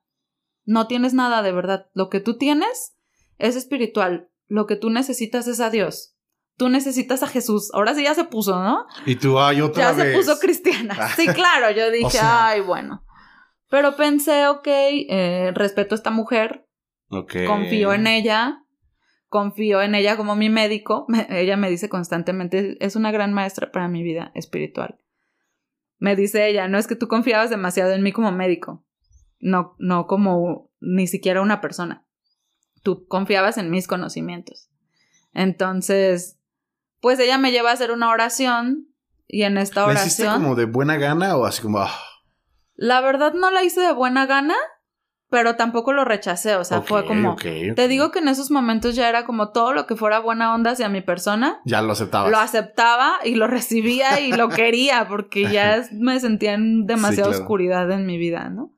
no tienes nada de verdad, lo que tú tienes es espiritual, lo que tú necesitas es a Dios tú necesitas a Jesús. Ahora sí ya se puso, ¿no? Y tú, ay, otra vez. Ya se puso cristiana. Sí, claro, yo dije, ay, bueno. Pero pensé, ok, eh, respeto a esta mujer. Ok. Confío en ella. Confío en ella como mi médico. ella me dice constantemente, es una gran maestra para mi vida espiritual. Me dice ella, no es que tú confiabas demasiado en mí como médico. No, no como ni siquiera una persona. tú confiabas en mis conocimientos. Entonces, pues ella me lleva a hacer una oración y en esta oración... ¿La hiciste como de buena gana o así como... Ah? La verdad no la hice de buena gana, pero tampoco lo rechacé, o sea, fue como... Te digo que en esos momentos ya era como todo lo que fuera buena onda hacia mi persona. Ya lo aceptaba. Lo aceptaba y lo recibía y lo quería porque ya me sentía en demasiada oscuridad en mi vida, ¿no?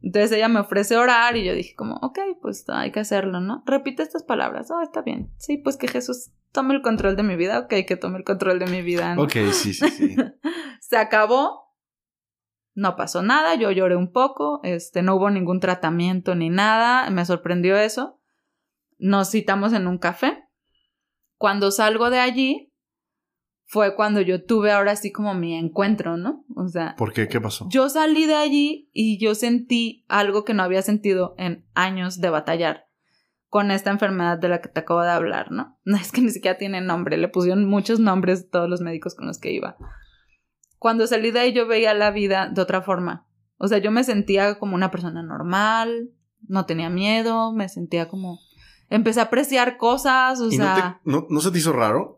Entonces ella me ofrece orar y yo dije como, ok, pues hay que hacerlo, ¿no? Repite estas palabras, oh, está bien. Sí, pues que Jesús tome el control de mi vida, ok, que tome el control de mi vida. ¿no? Ok, sí, sí, sí. Se acabó, no pasó nada, yo lloré un poco, este, no hubo ningún tratamiento ni nada, me sorprendió eso. Nos citamos en un café. Cuando salgo de allí, fue cuando yo tuve ahora sí como mi encuentro, ¿no? O sea. ¿Por qué? ¿Qué pasó? Yo salí de allí y yo sentí algo que no había sentido en años de batallar con esta enfermedad de la que te acabo de hablar, ¿no? No es que ni siquiera tiene nombre, le pusieron muchos nombres todos los médicos con los que iba. Cuando salí de ahí yo veía la vida de otra forma. O sea, yo me sentía como una persona normal, no tenía miedo, me sentía como... Empecé a apreciar cosas, o sea... No, no se te hizo raro?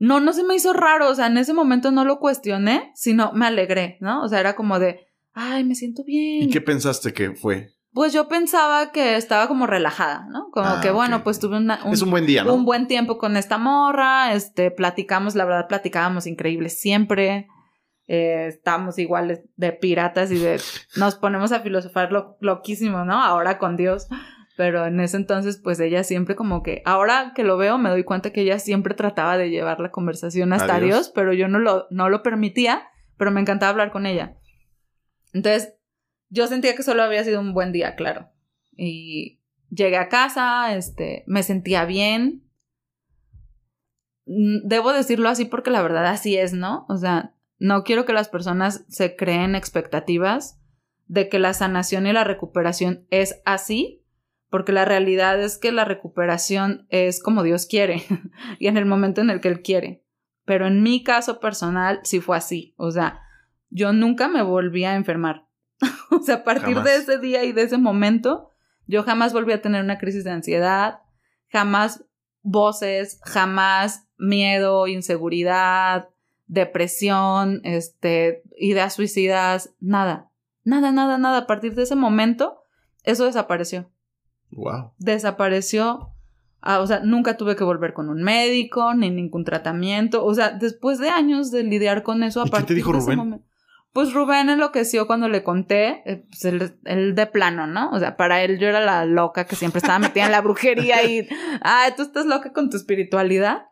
No, no se me hizo raro, o sea, en ese momento no lo cuestioné, sino me alegré, ¿no? O sea, era como de, ay, me siento bien. ¿Y qué pensaste que fue? Pues yo pensaba que estaba como relajada, ¿no? Como ah, que, bueno, pues tuve un, es un buen día, ¿no? Un buen tiempo con esta morra, este, platicamos, la verdad, platicábamos increíble siempre. Eh, estamos iguales de piratas y de nos ponemos a filosofar lo, loquísimo, ¿no? Ahora con Dios. Pero en ese entonces, pues ella siempre como que, ahora que lo veo, me doy cuenta que ella siempre trataba de llevar la conversación hasta Dios, pero yo no lo, no lo permitía, pero me encantaba hablar con ella. Entonces, yo sentía que solo había sido un buen día, claro. Y llegué a casa, este, me sentía bien. Mm, debo decirlo así porque la verdad así es, ¿no? O sea, no quiero que las personas se creen expectativas de que la sanación y la recuperación es así, porque la realidad es que la recuperación es como Dios quiere y en el momento en el que Él quiere. Pero en mi caso personal sí fue así, o sea, yo nunca me volví a enfermar. o sea, a partir de ese día y de ese momento, yo jamás volví a tener una crisis de ansiedad, jamás voces, jamás miedo, inseguridad, depresión, este, ideas suicidas, nada, nada, nada, nada. A partir de ese momento, eso desapareció. Wow. Desapareció. Ah, o sea, nunca tuve que volver con un médico, ni ningún tratamiento. O sea, después de años de lidiar con eso, a ¿Y qué te dijo Rubén? pues Rubén enloqueció cuando le conté, eh, pues él, de plano, ¿no? O sea, para él yo era la loca que siempre estaba metida en la brujería y, ah, tú estás loca con tu espiritualidad.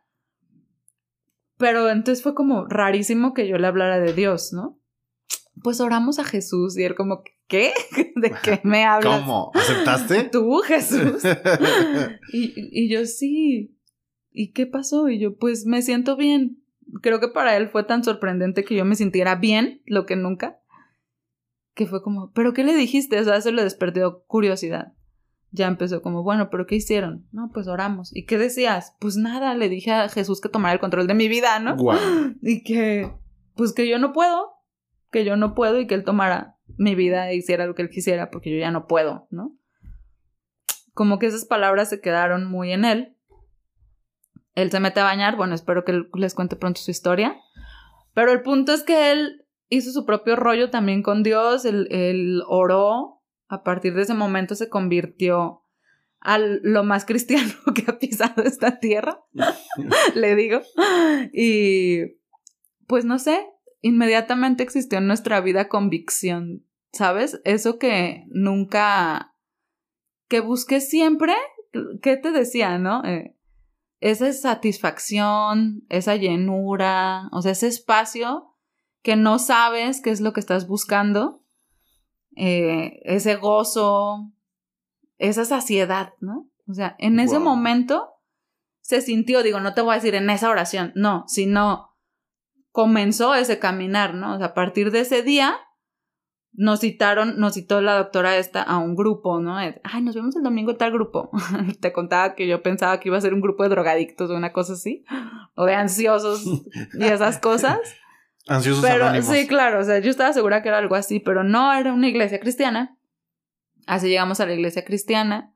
Pero entonces fue como rarísimo que yo le hablara de Dios, ¿no? Pues oramos a Jesús y él como, ¿qué? ¿De qué me hablas? ¿Cómo? ¿Aceptaste? Tú, Jesús. y, y yo sí. ¿Y qué pasó? Y yo, pues me siento bien. Creo que para él fue tan sorprendente que yo me sintiera bien, lo que nunca. Que fue como, ¿pero qué le dijiste? O sea, eso le despertó curiosidad. Ya empezó como, bueno, ¿pero qué hicieron? No, pues oramos. ¿Y qué decías? Pues nada, le dije a Jesús que tomara el control de mi vida, ¿no? Y que, pues que yo no puedo, que yo no puedo y que él tomara mi vida e hiciera lo que él quisiera porque yo ya no puedo, ¿no? Como que esas palabras se quedaron muy en él. Él se mete a bañar, bueno, espero que les cuente pronto su historia. Pero el punto es que él hizo su propio rollo también con Dios, él, oró, a partir de ese momento se convirtió a lo más cristiano que ha pisado esta tierra, le digo. Y pues no sé, inmediatamente existió en nuestra vida convicción, ¿sabes? Eso que nunca, que busqué siempre, ¿qué te decía, no? Eh, esa satisfacción, esa llenura, o sea, ese espacio que no sabes qué es lo que estás buscando, eh, ese gozo, esa saciedad, ¿no? O sea, en ese momento se sintió, digo, no te voy a decir en esa oración, no, sino comenzó ese caminar, ¿no? O sea, a partir de ese día nos citaron, nos citó la doctora esta a un grupo, ¿no? Ay, nos vemos el domingo en tal grupo. Te contaba que yo pensaba que iba a ser un grupo de drogadictos o una cosa así, o de ansiosos y esas cosas. Ansiosos pero, Sí, claro, o sea, yo estaba segura que era algo así, pero no, era una iglesia cristiana. Así llegamos a la iglesia cristiana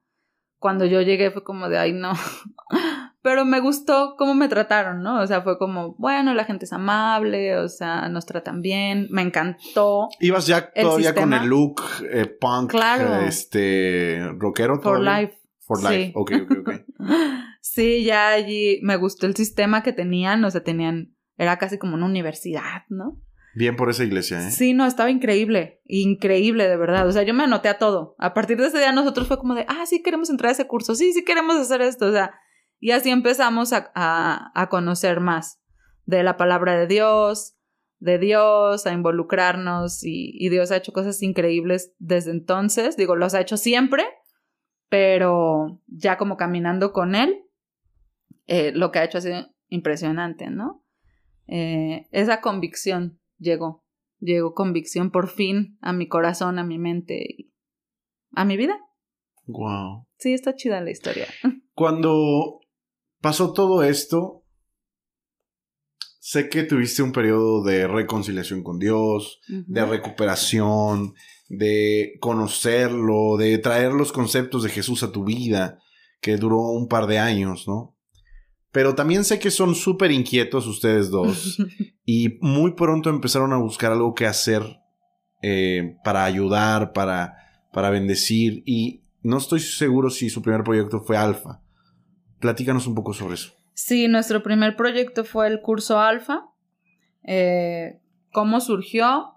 cuando yo llegué fue como de, ay, no. Pero me gustó cómo me trataron, ¿no? O sea, fue como, bueno, la gente es amable, o sea, nos tratan bien, me encantó. Ibas ya todavía con el look eh, punk, este, rockero For life. For life, ok, ok, ok. sí, ya allí me gustó el sistema que tenían, o sea, tenían, era casi como una universidad, ¿no? Bien por esa iglesia, ¿eh? Sí, no, estaba increíble, increíble, de verdad. O sea, yo me anoté a todo. A partir de ese día nosotros fue como de, ah, sí queremos entrar a ese curso, sí, sí queremos hacer esto, o sea, y así empezamos a, a, conocer más de la palabra de Dios, de Dios, a involucrarnos y, y, Dios ha hecho cosas increíbles desde entonces. Digo, los ha hecho siempre, pero ya como caminando con Él, eh, lo que ha hecho ha sido impresionante, ¿no? Eh, esa convicción llegó, llegó convicción por fin a mi corazón, a mi mente y a mi vida. Wow. Sí, está chida la historia. Cuando pasó todo esto, sé que tuviste un periodo de reconciliación con Dios, de recuperación, de conocerlo, de traer los conceptos de Jesús a tu vida, que duró un par de años, ¿no? Pero también sé que son súper inquietos ustedes dos y muy pronto empezaron a buscar algo que hacer eh, para ayudar, para, para bendecir y no estoy seguro si su primer proyecto fue Alfa. Platícanos un poco sobre eso. Sí, nuestro primer proyecto fue el curso Alfa. Eh, ¿Cómo surgió?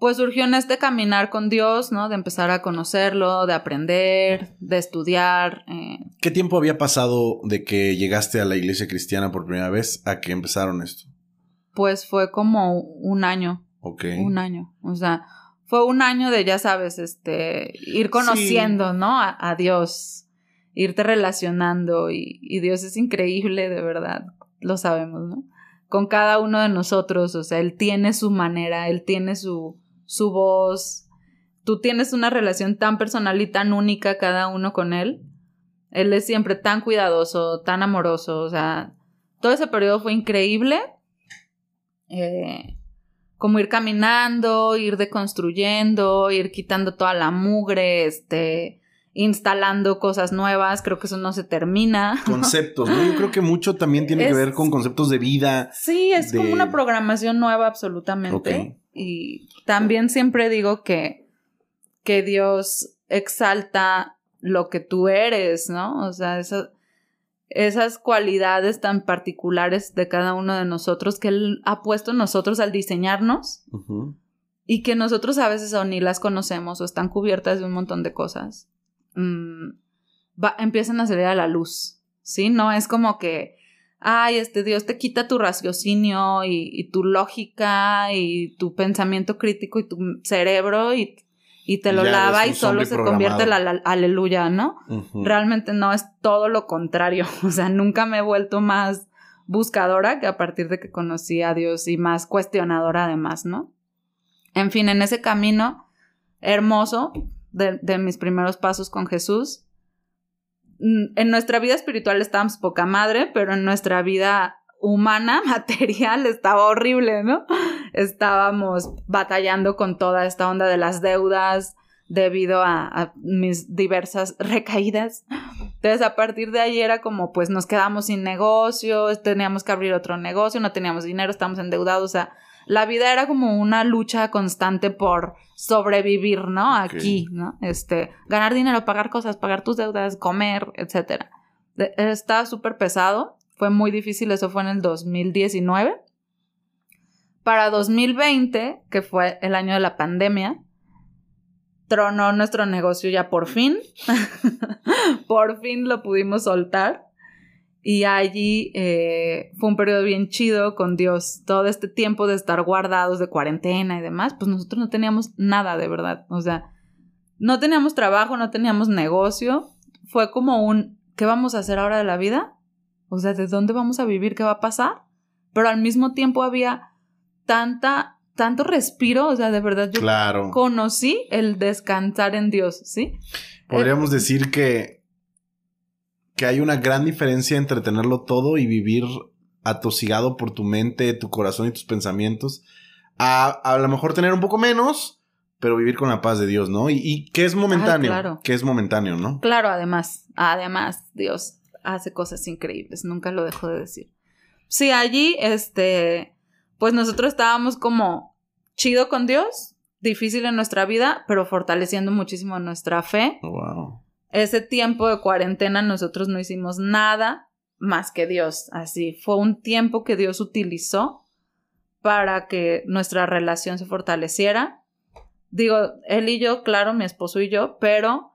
Pues surgió en este caminar con Dios, ¿no? De empezar a conocerlo, de aprender, de estudiar. Eh. ¿Qué tiempo había pasado de que llegaste a la iglesia cristiana por primera vez a que empezaron esto? Pues fue como un año. Ok. Un año. O sea, fue un año de, ya sabes, este, ir conociendo, ¿no? a Dios irte relacionando y, Dios es increíble, de verdad, lo sabemos, ¿no? Con cada uno de nosotros, o sea, Él tiene su manera, Él tiene su, su voz, tú tienes una relación tan personal y tan única cada uno con Él. Él es siempre tan cuidadoso, tan amoroso, o sea, todo ese periodo fue increíble. Eh, como ir caminando, ir deconstruyendo, ir quitando toda la mugre, este, instalando cosas nuevas, creo que eso no se termina. Conceptos, ¿no? Yo creo que mucho también tiene que ver con conceptos de vida. Sí, es como una programación nueva absolutamente. Y también siempre digo que, que Dios exalta lo que tú eres, ¿no? O sea, esas cualidades tan particulares de cada uno de nosotros que Él ha puesto en nosotros al diseñarnos. Y que nosotros a veces o ni las conocemos o están cubiertas de un montón de cosas. Mm, empiezan a salir a la luz, ¿sí? No es como que, ay, este Dios te quita tu raciocinio y, tu lógica y tu pensamiento crítico y tu cerebro y, y te lo lava y solo se convierte la, aleluya, ¿no? Realmente no, es todo lo contrario. O sea, nunca me he vuelto más buscadora que a partir de que conocí a Dios y más cuestionadora además, ¿no? En fin, en ese camino hermoso, de, mis primeros pasos con Jesús. Mm, en nuestra vida espiritual estábamos poca madre, pero en nuestra vida humana, material, estaba horrible, ¿no? Estábamos batallando con toda esta onda de las deudas debido a, mis diversas recaídas. Entonces, a partir de ahí era como, pues nos quedamos sin negocio, teníamos que abrir otro negocio, no teníamos dinero, estamos endeudados, o sea, la vida era como una lucha constante por sobrevivir, ¿no? Aquí, ¿no? Este, ganar dinero, pagar cosas, pagar tus deudas, comer, etcétera. Está súper pesado, fue muy difícil, eso fue en el 2019. Para 2020, que fue el año de la pandemia, tronó nuestro negocio ya por fin. por fin lo pudimos soltar. Y allí eh, fue un periodo bien chido con Dios. Todo este tiempo de estar guardados de cuarentena y demás, pues nosotros no teníamos nada de verdad. O sea, no teníamos trabajo, no teníamos negocio. Fue como un, ¿qué vamos a hacer ahora de la vida? O sea, ¿de dónde vamos a vivir? ¿Qué va a pasar? Pero al mismo tiempo había tanta, tanto respiro, o sea, de verdad yo claro. conocí el descansar en Dios, ¿sí? Podríamos decir que que hay una gran diferencia entre tenerlo todo y vivir atosigado por tu mente, tu corazón y tus pensamientos, a a lo mejor tener un poco menos, pero vivir con la paz de Dios, ¿no? Y, y que es momentáneo, claro. que es momentáneo, ¿no? Claro, además, además, Dios hace cosas increíbles, nunca lo dejo de decir. Sí, allí, este, pues nosotros estábamos como chido con Dios, difícil en nuestra vida, pero fortaleciendo muchísimo nuestra fe. Wow. Ese tiempo de cuarentena nosotros no hicimos nada más que Dios, así. Fue un tiempo que Dios utilizó para que nuestra relación se fortaleciera. Digo, él y yo, claro, mi esposo y yo, pero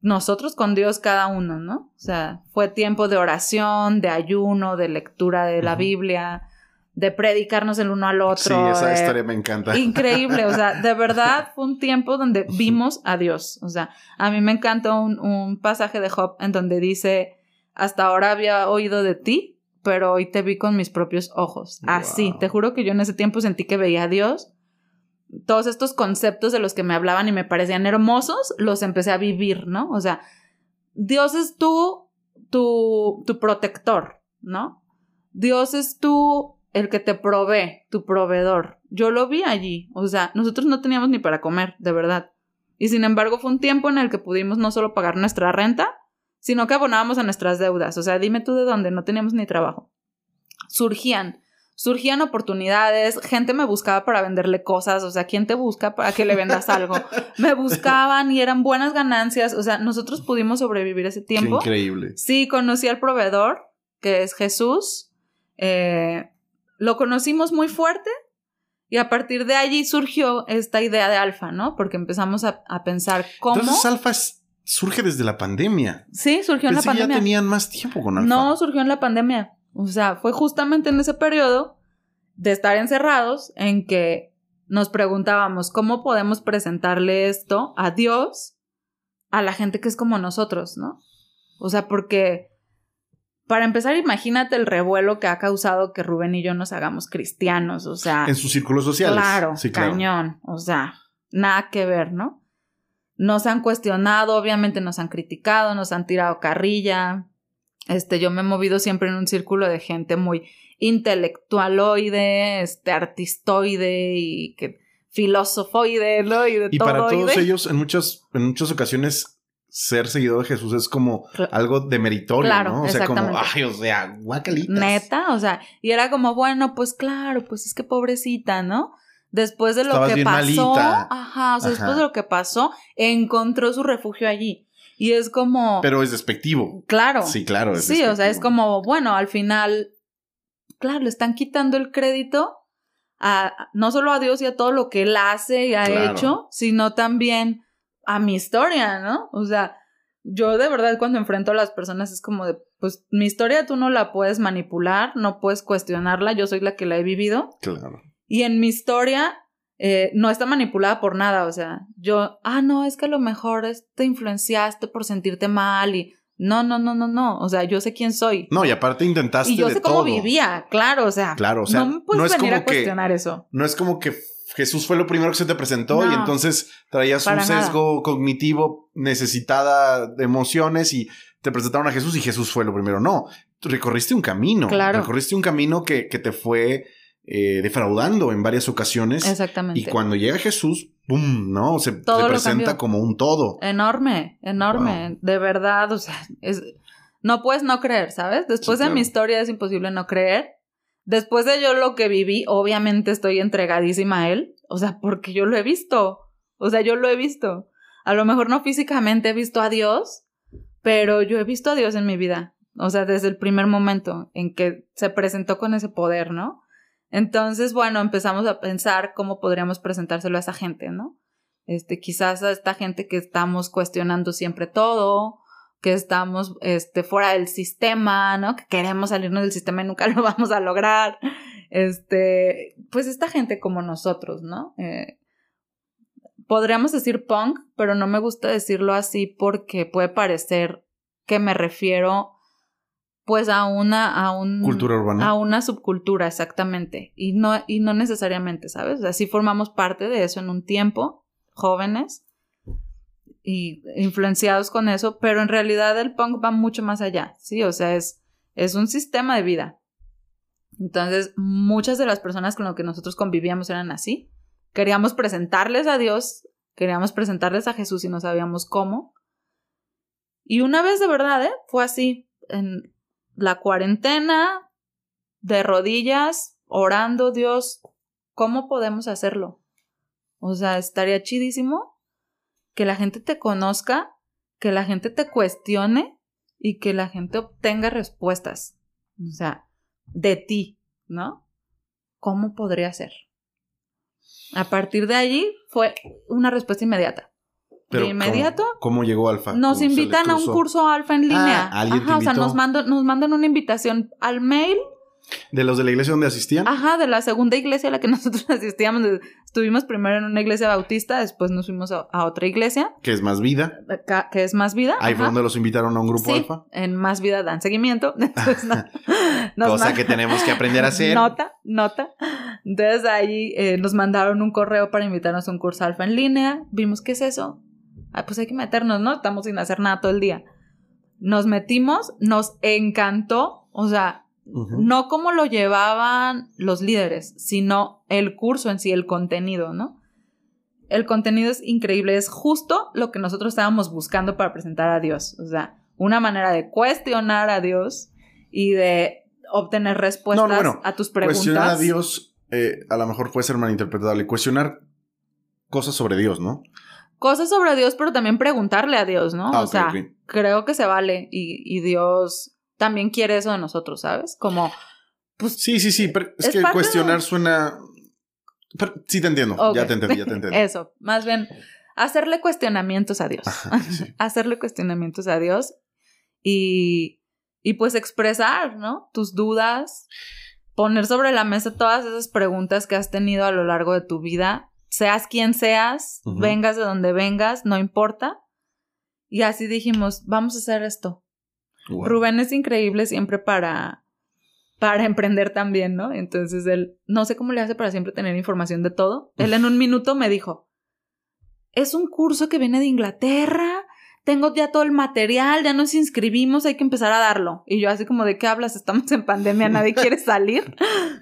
nosotros con Dios cada uno, ¿no? O sea, fue tiempo de oración, de ayuno, de lectura de la. Biblia, de predicarnos el uno al Sí, otro. esa de- historia me encanta. Increíble, o sea, de verdad fue un tiempo donde vimos a Dios. O sea, a mí me encanta un, un pasaje de Job en donde dice, hasta ahora había oído de ti, pero hoy te vi con mis propios ojos. Así, Wow. te juro que yo en ese tiempo sentí que veía a Dios. Todos estos conceptos de los que me hablaban y me parecían hermosos, los empecé a vivir, ¿no? O sea, Dios es tú, tu, tu protector, ¿no? Dios es tú el que te provee, tu proveedor. Yo lo vi allí. O sea, nosotros no teníamos ni para comer, de verdad. Y sin embargo, fue un tiempo en el que pudimos no solo pagar nuestra renta, sino que abonábamos a nuestras deudas. O sea, dime tú de dónde, no teníamos ni trabajo. Surgían, surgían oportunidades, gente me buscaba para venderle cosas, o sea, ¿quién te busca para que le vendas algo? Me buscaban y eran buenas ganancias, o sea, nosotros pudimos sobrevivir ese Qué tiempo. increíble. Sí, conocí al proveedor, que es Jesús. Eh, lo conocimos muy fuerte y a partir de allí surgió esta idea de alfa, ¿no? Porque empezamos a, a pensar cómo... Entonces, Alfa surge desde la pandemia. sí, surgió en la que ya pandemia. tenían más tiempo con Alfa. No, surgió en la pandemia. O sea, fue justamente en ese periodo de estar encerrados en que nos preguntábamos cómo podemos presentarle esto a Dios a la gente que es como nosotros, ¿no? O sea, porque para empezar, imagínate el revuelo que ha causado que Rubén y yo nos hagamos cristianos, o sea, En sus círculos sociales. Claro, Sí, claro. cañón. O sea, nada que ver, ¿no? Nos han cuestionado, obviamente nos han criticado, nos han tirado carrilla. Este, yo me he movido siempre en un círculo de gente muy intelectualoide, este, artistoide y que filosofoide, ¿no? Y de Y todo. para todos ellos, en muchas, en muchas ocasiones, ser seguidor de Jesús es como algo de meritorio, Claro, ¿no? O sea, como, ay, o sea, guacalitas. Neta, o sea, y era como, bueno, pues claro, pues es que pobrecita, ¿no? Después de lo Estabas que pasó, malita. ajá, o sea, después de lo que pasó, encontró su refugio allí. Y es como, Pero es despectivo. claro, Sí, claro. es sí, o sea, es como, bueno, al final, claro, le están quitando el crédito a no solo a Dios y a todo lo que él hace y ha Claro. hecho, sino también a mi historia, ¿no? O sea, yo de verdad cuando enfrento a las personas es como de, pues mi historia tú no la puedes manipular, no puedes cuestionarla, yo soy la que la he vivido Claro. y en mi historia eh, no está manipulada por nada, o sea, yo, ah, no, es que a lo mejor te influenciaste por sentirte mal y no, no, no, no, no, o sea, yo sé quién soy. No, y aparte intentaste y yo de sé cómo todo. vivía, claro, o sea, Claro, o sea, no me puedes no venir como a que- cuestionar eso. No es como que Jesús fue lo primero que se te presentó y entonces traías un nada. sesgo cognitivo necesitada de emociones y te presentaron a Jesús y Jesús fue lo primero. No, recorriste un camino. Claro. Recorriste un camino que, que te fue eh, defraudando en varias ocasiones. Exactamente. Y cuando llega Jesús, ¡pum! ¿No? Se, Todo se lo presenta como un todo. Enorme, enorme, de verdad, o sea, es no puedes no creer, ¿sabes? Después Sí, de mi historia es imposible no creer. Después de yo lo que viví, obviamente estoy entregadísima a él, o sea, porque yo lo he visto. O sea, yo lo he visto. A lo mejor no físicamente he visto a Dios, pero yo he visto a Dios en mi vida. O sea, desde el primer momento en que se presentó con ese poder, ¿no? Entonces, bueno, empezamos a pensar cómo podríamos presentárselo a esa gente, ¿no? Este, quizás a esta gente que estamos cuestionando siempre todo, que estamos este, fuera del sistema, ¿no? Que queremos salirnos del sistema y nunca lo vamos a lograr. Este, pues esta gente como nosotros, ¿no? Eh, podríamos decir punk, pero no me gusta decirlo así porque puede parecer que me refiero pues a una, a un Cultura urbana. a una subcultura, exactamente. Y no, y no necesariamente, ¿sabes? Así formamos parte de eso en un tiempo, jóvenes influenciados con eso, pero en realidad el punk va mucho más allá, ¿sí? O sea, es, es un sistema de vida. Entonces, muchas de las personas con las que nosotros convivíamos eran así. Queríamos presentarles a Dios Queríamos presentarles a Jesús y no sabíamos cómo. Y una vez de verdad, ¿eh? Fue así, en la cuarentena, de rodillas, orando, Dios, ¿cómo podemos hacerlo? O sea, estaría chidísimo que la gente te conozca, que la gente te cuestione y que la gente obtenga respuestas. O sea, de ti, ¿no? ¿Cómo podría ser? A partir de allí fue una respuesta inmediata. de inmediato. ¿cómo, llegó Alfa? Nos invitan a un curso Alfa en línea. Ah, Ajá, o sea, nos mandan, nos mandan una invitación al mail ¿De los de la iglesia donde asistían? Ajá, de la segunda iglesia a la que nosotros asistíamos. Estuvimos primero en una iglesia bautista, después nos fuimos a, otra iglesia. Que es Más Vida. Que es Más Vida. Ahí fue donde los invitaron a un grupo sí, alfa. En Más Vida dan seguimiento. Cosa que tenemos que aprender a hacer. Nota, nota. Entonces ahí eh, nos mandaron un correo para invitarnos a un curso alfa en línea. Vimos, ¿qué es eso? Ah, pues hay que meternos, ¿no? Estamos sin hacer nada todo el día. Nos metimos, nos encantó. O sea, no como lo llevaban los líderes, sino el curso en sí, el contenido, ¿no? El contenido es increíble, es justo lo que nosotros estábamos buscando para presentar a Dios. O sea, una manera de cuestionar a Dios y de obtener respuestas a tus preguntas. Cuestionar a Dios, eh, a lo mejor puede ser malinterpretable. Cuestionar cosas sobre Dios, ¿no? Cosas sobre Dios, pero también preguntarle a Dios, ¿no? Ah, o sea, creo que se vale y, y Dios también quiere eso de nosotros, ¿sabes? Como, pues... Sí, sí, sí, pero es, que cuestionar suena... sí te entiendo, ya te entendí, ya te entendí. eso, más bien hacerle cuestionamientos a Dios. hacerle cuestionamientos a Dios y, y pues expresar, ¿no? Tus dudas, poner sobre la mesa todas esas preguntas que has tenido a lo largo de tu vida, seas quien seas, vengas de donde vengas, no importa. Y así dijimos, vamos a hacer esto. Rubén es increíble siempre para, para emprender también, ¿no? Entonces él, no sé cómo le hace para siempre tener información de todo. Él en un minuto me dijo, es un curso que viene de Inglaterra, tengo ya todo el material, ya nos inscribimos, hay que empezar a darlo. Y yo así como, ¿de qué hablas? Estamos en pandemia, nadie quiere salir.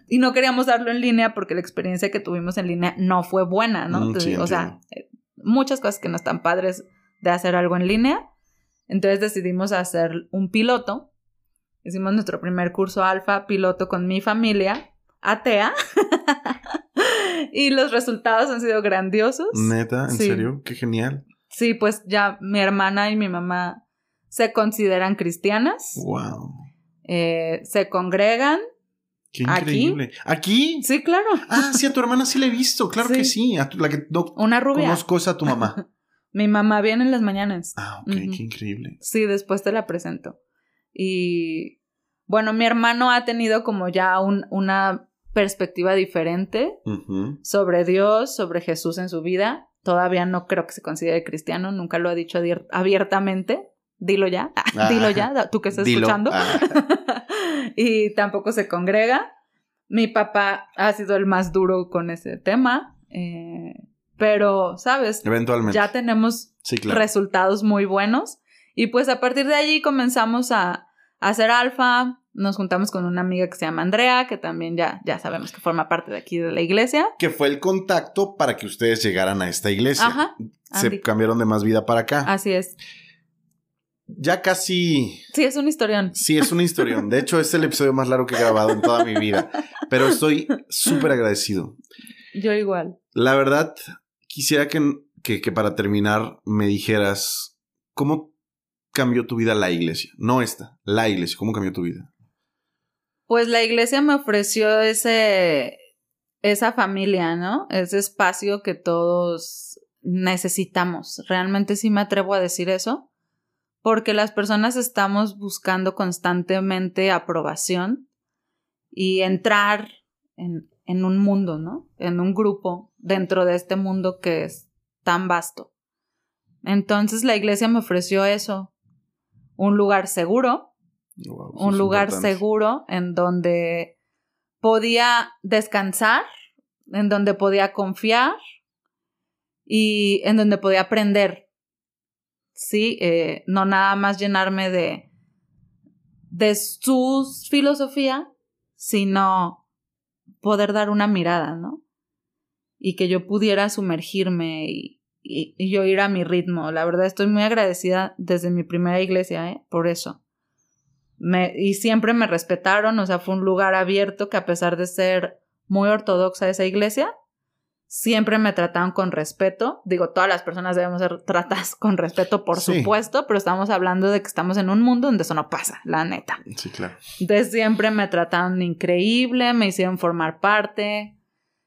y no queríamos darlo en línea porque la experiencia que tuvimos en línea no fue buena, ¿no? Mm, o sea, eh, muchas cosas que no están padres de hacer algo en línea. Entonces decidimos hacer un piloto. Hicimos nuestro primer curso alfa piloto con mi familia, atea. y los resultados han sido grandiosos. Neta, ¿en serio? Qué genial. Sí, pues ya mi hermana y mi mamá se consideran cristianas. Wow. Eh, se congregan. Qué increíble. ¿Aquí? Sí, claro. Ah, sí, a tu hermana sí la he visto, claro que sí. A la que no Una rubia. conozco es a tu mamá. Mi mamá viene en las mañanas. Ah, ok, qué increíble. Sí, después te la presento. Y bueno, mi hermano ha tenido como ya un, una perspectiva diferente sobre Dios, sobre Jesús en su vida. Todavía no creo que se considere cristiano, nunca lo ha dicho abiertamente. Dilo ya, dilo ya, tú que estás escuchando. Ah. y tampoco se congrega. Mi papá ha sido el más duro con ese tema. Eh, pero, ¿sabes? Eventualmente. Ya tenemos resultados muy buenos. Y pues a partir de allí comenzamos a, hacer alfa. Nos juntamos con una amiga que se llama Andrea, que también ya, ya sabemos que forma parte de aquí de la iglesia. Que fue el contacto para que ustedes llegaran a esta iglesia. Ajá. Se cambiaron de más vida para acá. Así es. Ya casi. Sí, es un historión. Sí, es un historión. De hecho, es el episodio más largo que he grabado en toda mi vida. Pero estoy súper agradecido. Yo igual. La verdad, quisiera que, que, para terminar me dijeras cómo cambió tu vida la iglesia. No esta, la iglesia. ¿Cómo cambió tu vida? Pues la iglesia me ofreció ese, esa familia, ¿no? Ese espacio que todos necesitamos. Realmente sí me atrevo a decir eso. Porque las personas estamos buscando constantemente aprobación y entrar en, en un mundo, ¿no? En un grupo dentro de este mundo que es tan vasto. Entonces la iglesia me ofreció eso, un lugar seguro, un lugar seguro en donde podía descansar, en donde podía confiar y en donde podía aprender. Sí, eh, no nada más llenarme de, de su filosofía, sino poder dar una mirada, ¿no? Y que yo pudiera sumergirme y, y, yo ir a mi ritmo. La verdad estoy muy agradecida desde mi primera iglesia, ¿eh? Por eso. Me, y siempre me respetaron, o sea, fue un lugar abierto que a pesar de ser muy ortodoxa esa iglesia, siempre me trataron con respeto. Digo, todas las personas debemos ser tratadas con respeto, por supuesto, pero estamos hablando de que estamos en un mundo donde eso no pasa, la neta. Sí, claro. Entonces siempre me trataron increíble, me hicieron formar parte.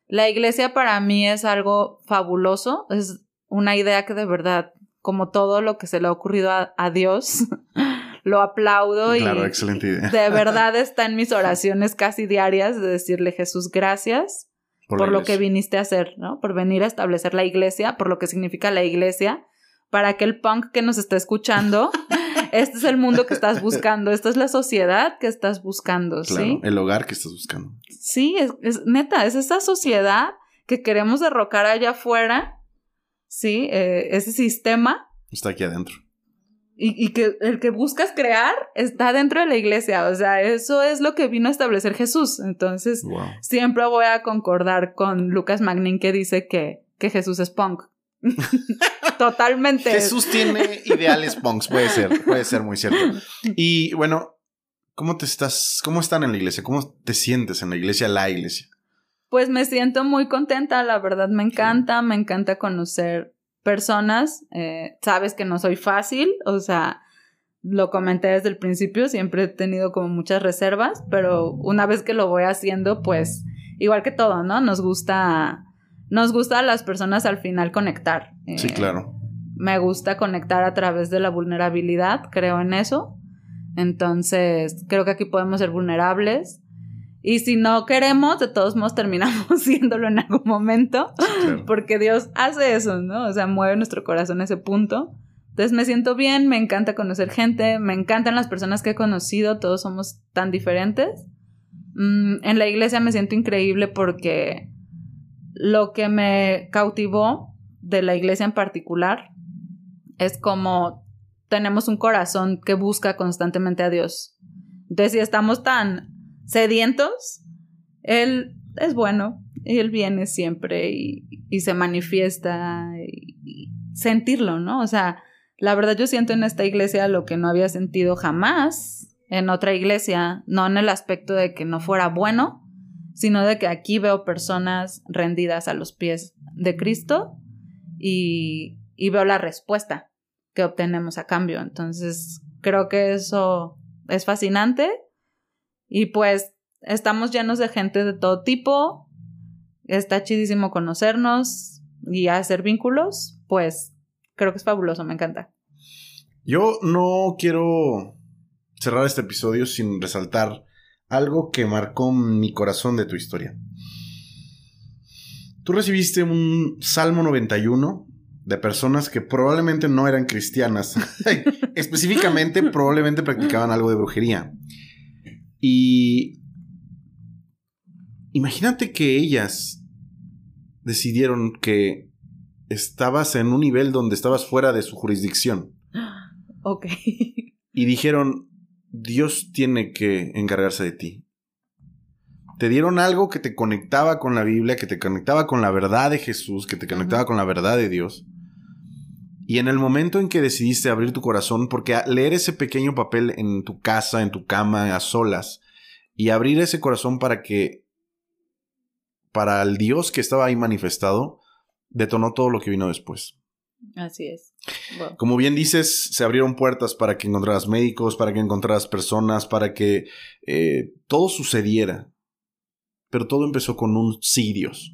La iglesia para mí es algo fabuloso, es una idea que de verdad, como todo lo que se le ha ocurrido a, Dios, lo aplaudo claro, excelente idea. de verdad está en mis oraciones casi diarias de decirle Jesús gracias por, lo que viniste a hacer, ¿no? Por venir a establecer la iglesia, por lo que significa la iglesia, para que el punk que nos está escuchando, este es el mundo que estás buscando, esta es la sociedad que estás buscando, ¿sí? El hogar que estás buscando. Sí, es, neta, es esa sociedad que queremos derrocar allá afuera, ¿sí? Eh, ese sistema. Está aquí adentro. Y, que el que buscas crear está dentro de la iglesia. O sea, eso es lo que vino a establecer Jesús. Entonces, siempre voy a concordar con Lucas Magnin que dice que, que Jesús es punk. Totalmente. Jesús tiene ideales punks, puede ser, puede ser muy cierto. Y bueno, ¿cómo te estás, cómo están en la iglesia? ¿Cómo te sientes en la iglesia, la iglesia? Pues me siento muy contenta, la verdad me encanta, me encanta conocer personas. Eh, sabes que no soy fácil, o sea, lo comenté desde el principio, siempre he tenido como muchas reservas, pero una vez que lo voy haciendo, pues igual que todo, ¿no? Nos gusta, nos gusta a las personas al final conectar. sí, eh, claro. Me gusta conectar a través de la vulnerabilidad, creo en eso. Entonces, creo que aquí podemos ser vulnerables. Y si no queremos, de todos modos terminamos siéndolo en algún momento, porque Dios hace eso, ¿no? O sea, mueve nuestro corazón a ese punto. Entonces me siento bien, me encanta conocer gente, me encantan las personas que he conocido, todos somos tan diferentes. Mm, en la iglesia me siento increíble porque lo que me cautivó de la iglesia en particular es como tenemos un corazón que busca constantemente a Dios. Entonces, si estamos tan sedientos, Él es bueno, Él viene siempre y, se manifiesta sentirlo, ¿no? O sea, la verdad yo siento en esta iglesia lo que no había sentido jamás en otra iglesia, no en el aspecto de que no fuera bueno, sino de que aquí veo personas rendidas a los pies de Cristo y, veo la respuesta que obtenemos a cambio. Entonces, creo que eso es fascinante y pues estamos llenos de gente de todo tipo. Está chidísimo conocernos y hacer vínculos. Pues creo que es fabuloso, me encanta. Yo no quiero cerrar este episodio sin resaltar algo que marcó mi corazón de tu historia. Tú recibiste un Salmo 91 de personas que probablemente no eran cristianas. Específicamente, probablemente practicaban algo de brujería. Y imagínate que ellas decidieron que estabas en un nivel donde estabas fuera de su jurisdicción. Ok. Y dijeron, Dios tiene que encargarse de ti. Te dieron algo que te conectaba con la Biblia, que te conectaba con la verdad de Jesús, que te conectaba con la verdad de Dios. Y en el momento en que decidiste abrir tu corazón, porque leer ese pequeño papel en tu casa, en tu cama, a solas, y abrir ese corazón para que, para el Dios que estaba ahí manifestado, detonó todo lo que vino después. Así es. Como bien dices, se abrieron puertas para que encontraras médicos, para que encontraras personas, para que eh, todo sucediera. Pero todo empezó con un sí, Dios.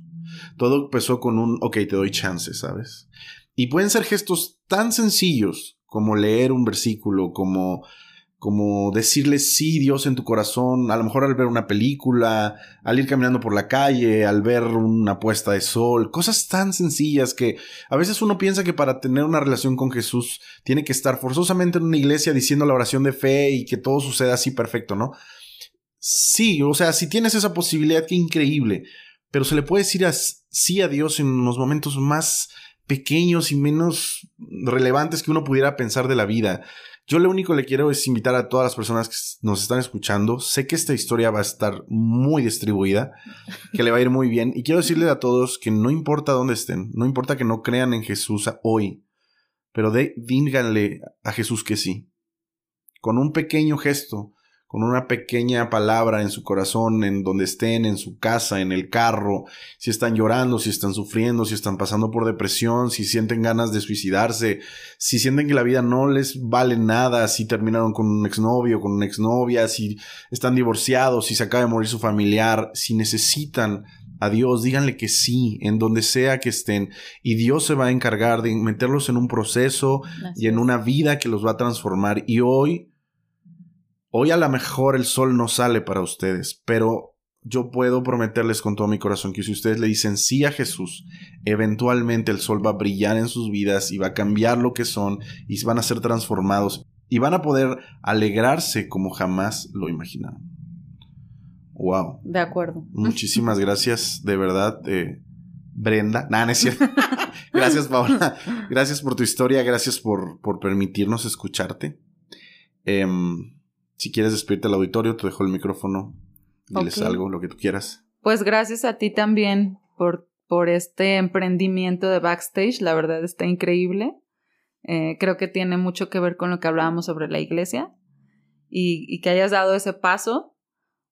Todo empezó con un, ok, te doy chance, ¿sabes? Y pueden ser gestos tan sencillos como leer un versículo, como, como decirle sí Dios en tu corazón, a lo mejor al ver una película, al ir caminando por la calle, al ver una puesta de sol, cosas tan sencillas que a veces uno piensa que para tener una relación con Jesús tiene que estar forzosamente en una iglesia diciendo la oración de fe y que todo suceda así perfecto, ¿no? Sí, o sea, si tienes esa posibilidad, qué increíble, pero se le puede decir sí a Dios en los momentos más pequeños y menos relevantes que uno pudiera pensar de la vida. Yo lo único que le quiero es invitar a todas las personas que nos están escuchando. Sé que esta historia va a estar muy distribuida, que le va a ir muy bien. Y quiero decirle a todos que no importa dónde estén, no importa que no crean en Jesús hoy, pero de, díganle a Jesús que sí. Con un pequeño gesto, con una pequeña palabra en su corazón, en donde estén, en su casa, en el carro, si están llorando, si están sufriendo, si están pasando por depresión, si sienten ganas de suicidarse, si sienten que la vida no les vale nada, si terminaron con un exnovio, con una exnovia, si están divorciados, si se acaba de morir su familiar, si necesitan a Dios, díganle que sí, en donde sea que estén, y Dios se va a encargar de meterlos en un proceso y en una vida que los va a transformar. Y hoy, Hoy a lo mejor el sol no sale para ustedes, pero yo puedo prometerles con todo mi corazón que si ustedes le dicen sí a Jesús, eventualmente el sol va a brillar en sus vidas y va a cambiar lo que son y van a ser transformados y van a poder alegrarse como jamás lo imaginaron. Wow. De acuerdo. Muchísimas gracias, de verdad, eh, Brenda. Nah, no es cierto. gracias, Paola. Gracias por tu historia, gracias por, por permitirnos escucharte. Eh, si quieres despedirte al auditorio, te dejo el micrófono. Diles algo, lo que tú quieras. Pues gracias a ti también por, por este emprendimiento de backstage. La verdad está increíble. Eh, creo que tiene mucho que ver con lo que hablábamos sobre la iglesia. Y, y que hayas dado ese paso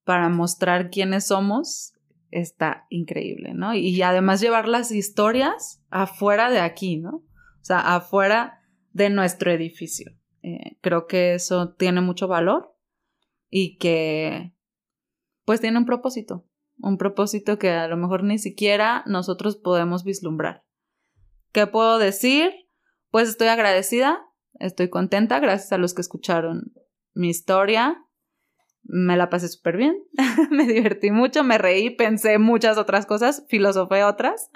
para mostrar quiénes somos está increíble, ¿no? Y además llevar las historias afuera de aquí, ¿no? O sea, afuera de nuestro edificio. Eh, creo que eso tiene mucho valor y que pues tiene un propósito, un propósito que a lo mejor ni siquiera nosotros podemos vislumbrar. ¿Qué puedo decir? Pues estoy agradecida, estoy contenta, gracias a los que escucharon mi historia. Me la pasé súper bien, me divertí mucho, me reí, pensé muchas otras cosas, filosofé otras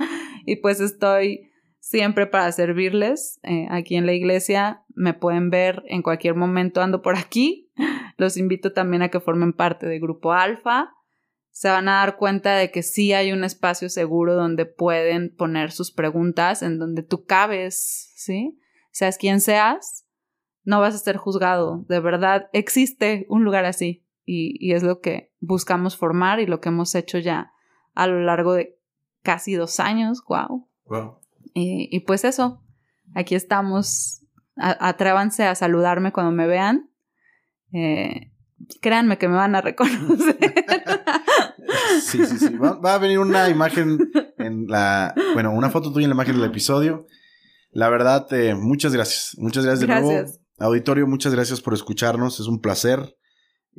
y pues estoy siempre para servirles eh, aquí en la iglesia. Me pueden ver en cualquier momento, ando por aquí. Los invito también a que formen parte del grupo Alfa. Se van a dar cuenta de que sí hay un espacio seguro donde pueden poner sus preguntas, en donde tú cabes, ¿sí? Seas quien seas, no vas a ser juzgado. De verdad, existe un lugar así. Y, y es lo que buscamos formar y lo que hemos hecho ya a lo largo de casi dos años. ¡Wow! wow. Y, pues eso, aquí estamos. atrévanse a saludarme cuando me vean. Eh, créanme que me van a reconocer. Sí, sí, sí. Va, a venir una imagen en la. Bueno, una foto tuya en la imagen del episodio. La verdad, eh, muchas gracias. Muchas gracias de nuevo. Auditorio, muchas gracias por escucharnos. Es un placer.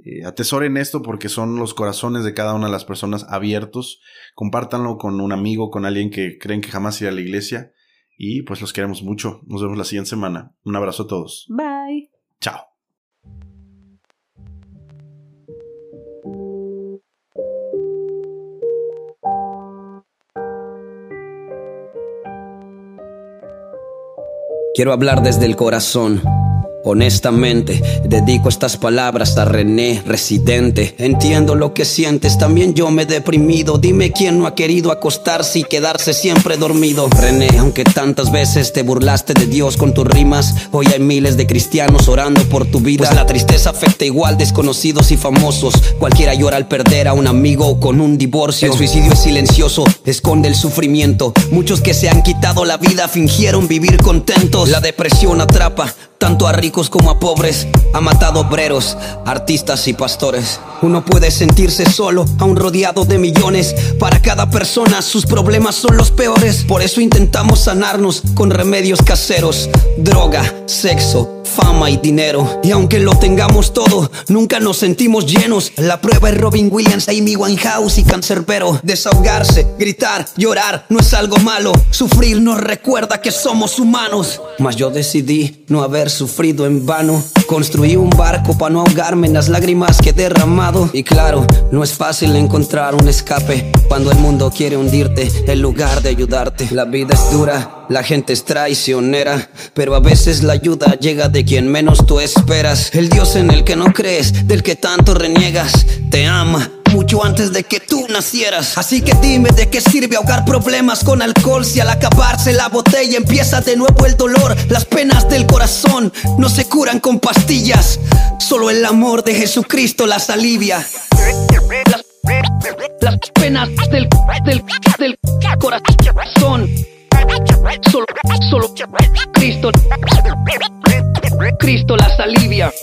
Eh, atesoren esto porque son los corazones de cada una de las personas abiertos. Compártanlo con un amigo, con alguien que creen que jamás irá a la iglesia. Y pues los queremos mucho. Nos vemos la siguiente semana. Un abrazo a todos. Bye. Chao. Quiero hablar desde el corazón Honestamente, dedico estas palabras a René, residente. Entiendo lo que sientes, también yo me he deprimido. Dime quién no ha querido acostarse y quedarse siempre dormido. René, aunque tantas veces te burlaste de Dios con tus rimas, hoy hay miles de cristianos orando por tu vida. Pues la tristeza afecta igual desconocidos y famosos. Cualquiera llora al perder a un amigo o con un divorcio. El suicidio es silencioso, esconde el sufrimiento. Muchos que se han quitado la vida fingieron vivir contentos. La depresión atrapa tanto a ricos como a pobres, ha matado obreros, artistas y pastores. Uno puede sentirse solo, aún rodeado de millones. Para cada persona sus problemas son los peores. Por eso intentamos sanarnos con remedios caseros, droga, sexo, fama y dinero. Y aunque lo tengamos todo, nunca nos sentimos llenos. La prueba es Robin Williams, Amy Winehouse y Cancerbero. Desahogarse, gritar, llorar no es algo malo. Sufrir nos recuerda que somos humanos. Mas yo decidí no haber sufrido en vano. Construí un barco para no ahogarme en las lágrimas que he derramado. Y claro, no es fácil encontrar un escape cuando el mundo quiere hundirte en lugar de ayudarte. La vida es dura, la gente es traicionera, pero a veces la ayuda llega de quien menos tú esperas. El Dios en el que no crees, del que tanto reniegas, te ama mucho antes de que tú nacieras. Así que dime de qué sirve ahogar problemas con alcohol si al acabarse la botella empieza de nuevo el dolor. Las penas del corazón no se curan con pastillas, solo el amor de Jesucristo las alivia. Las, penas del, del, del corazón. Solo, solo Cristo, Cristo las alivia.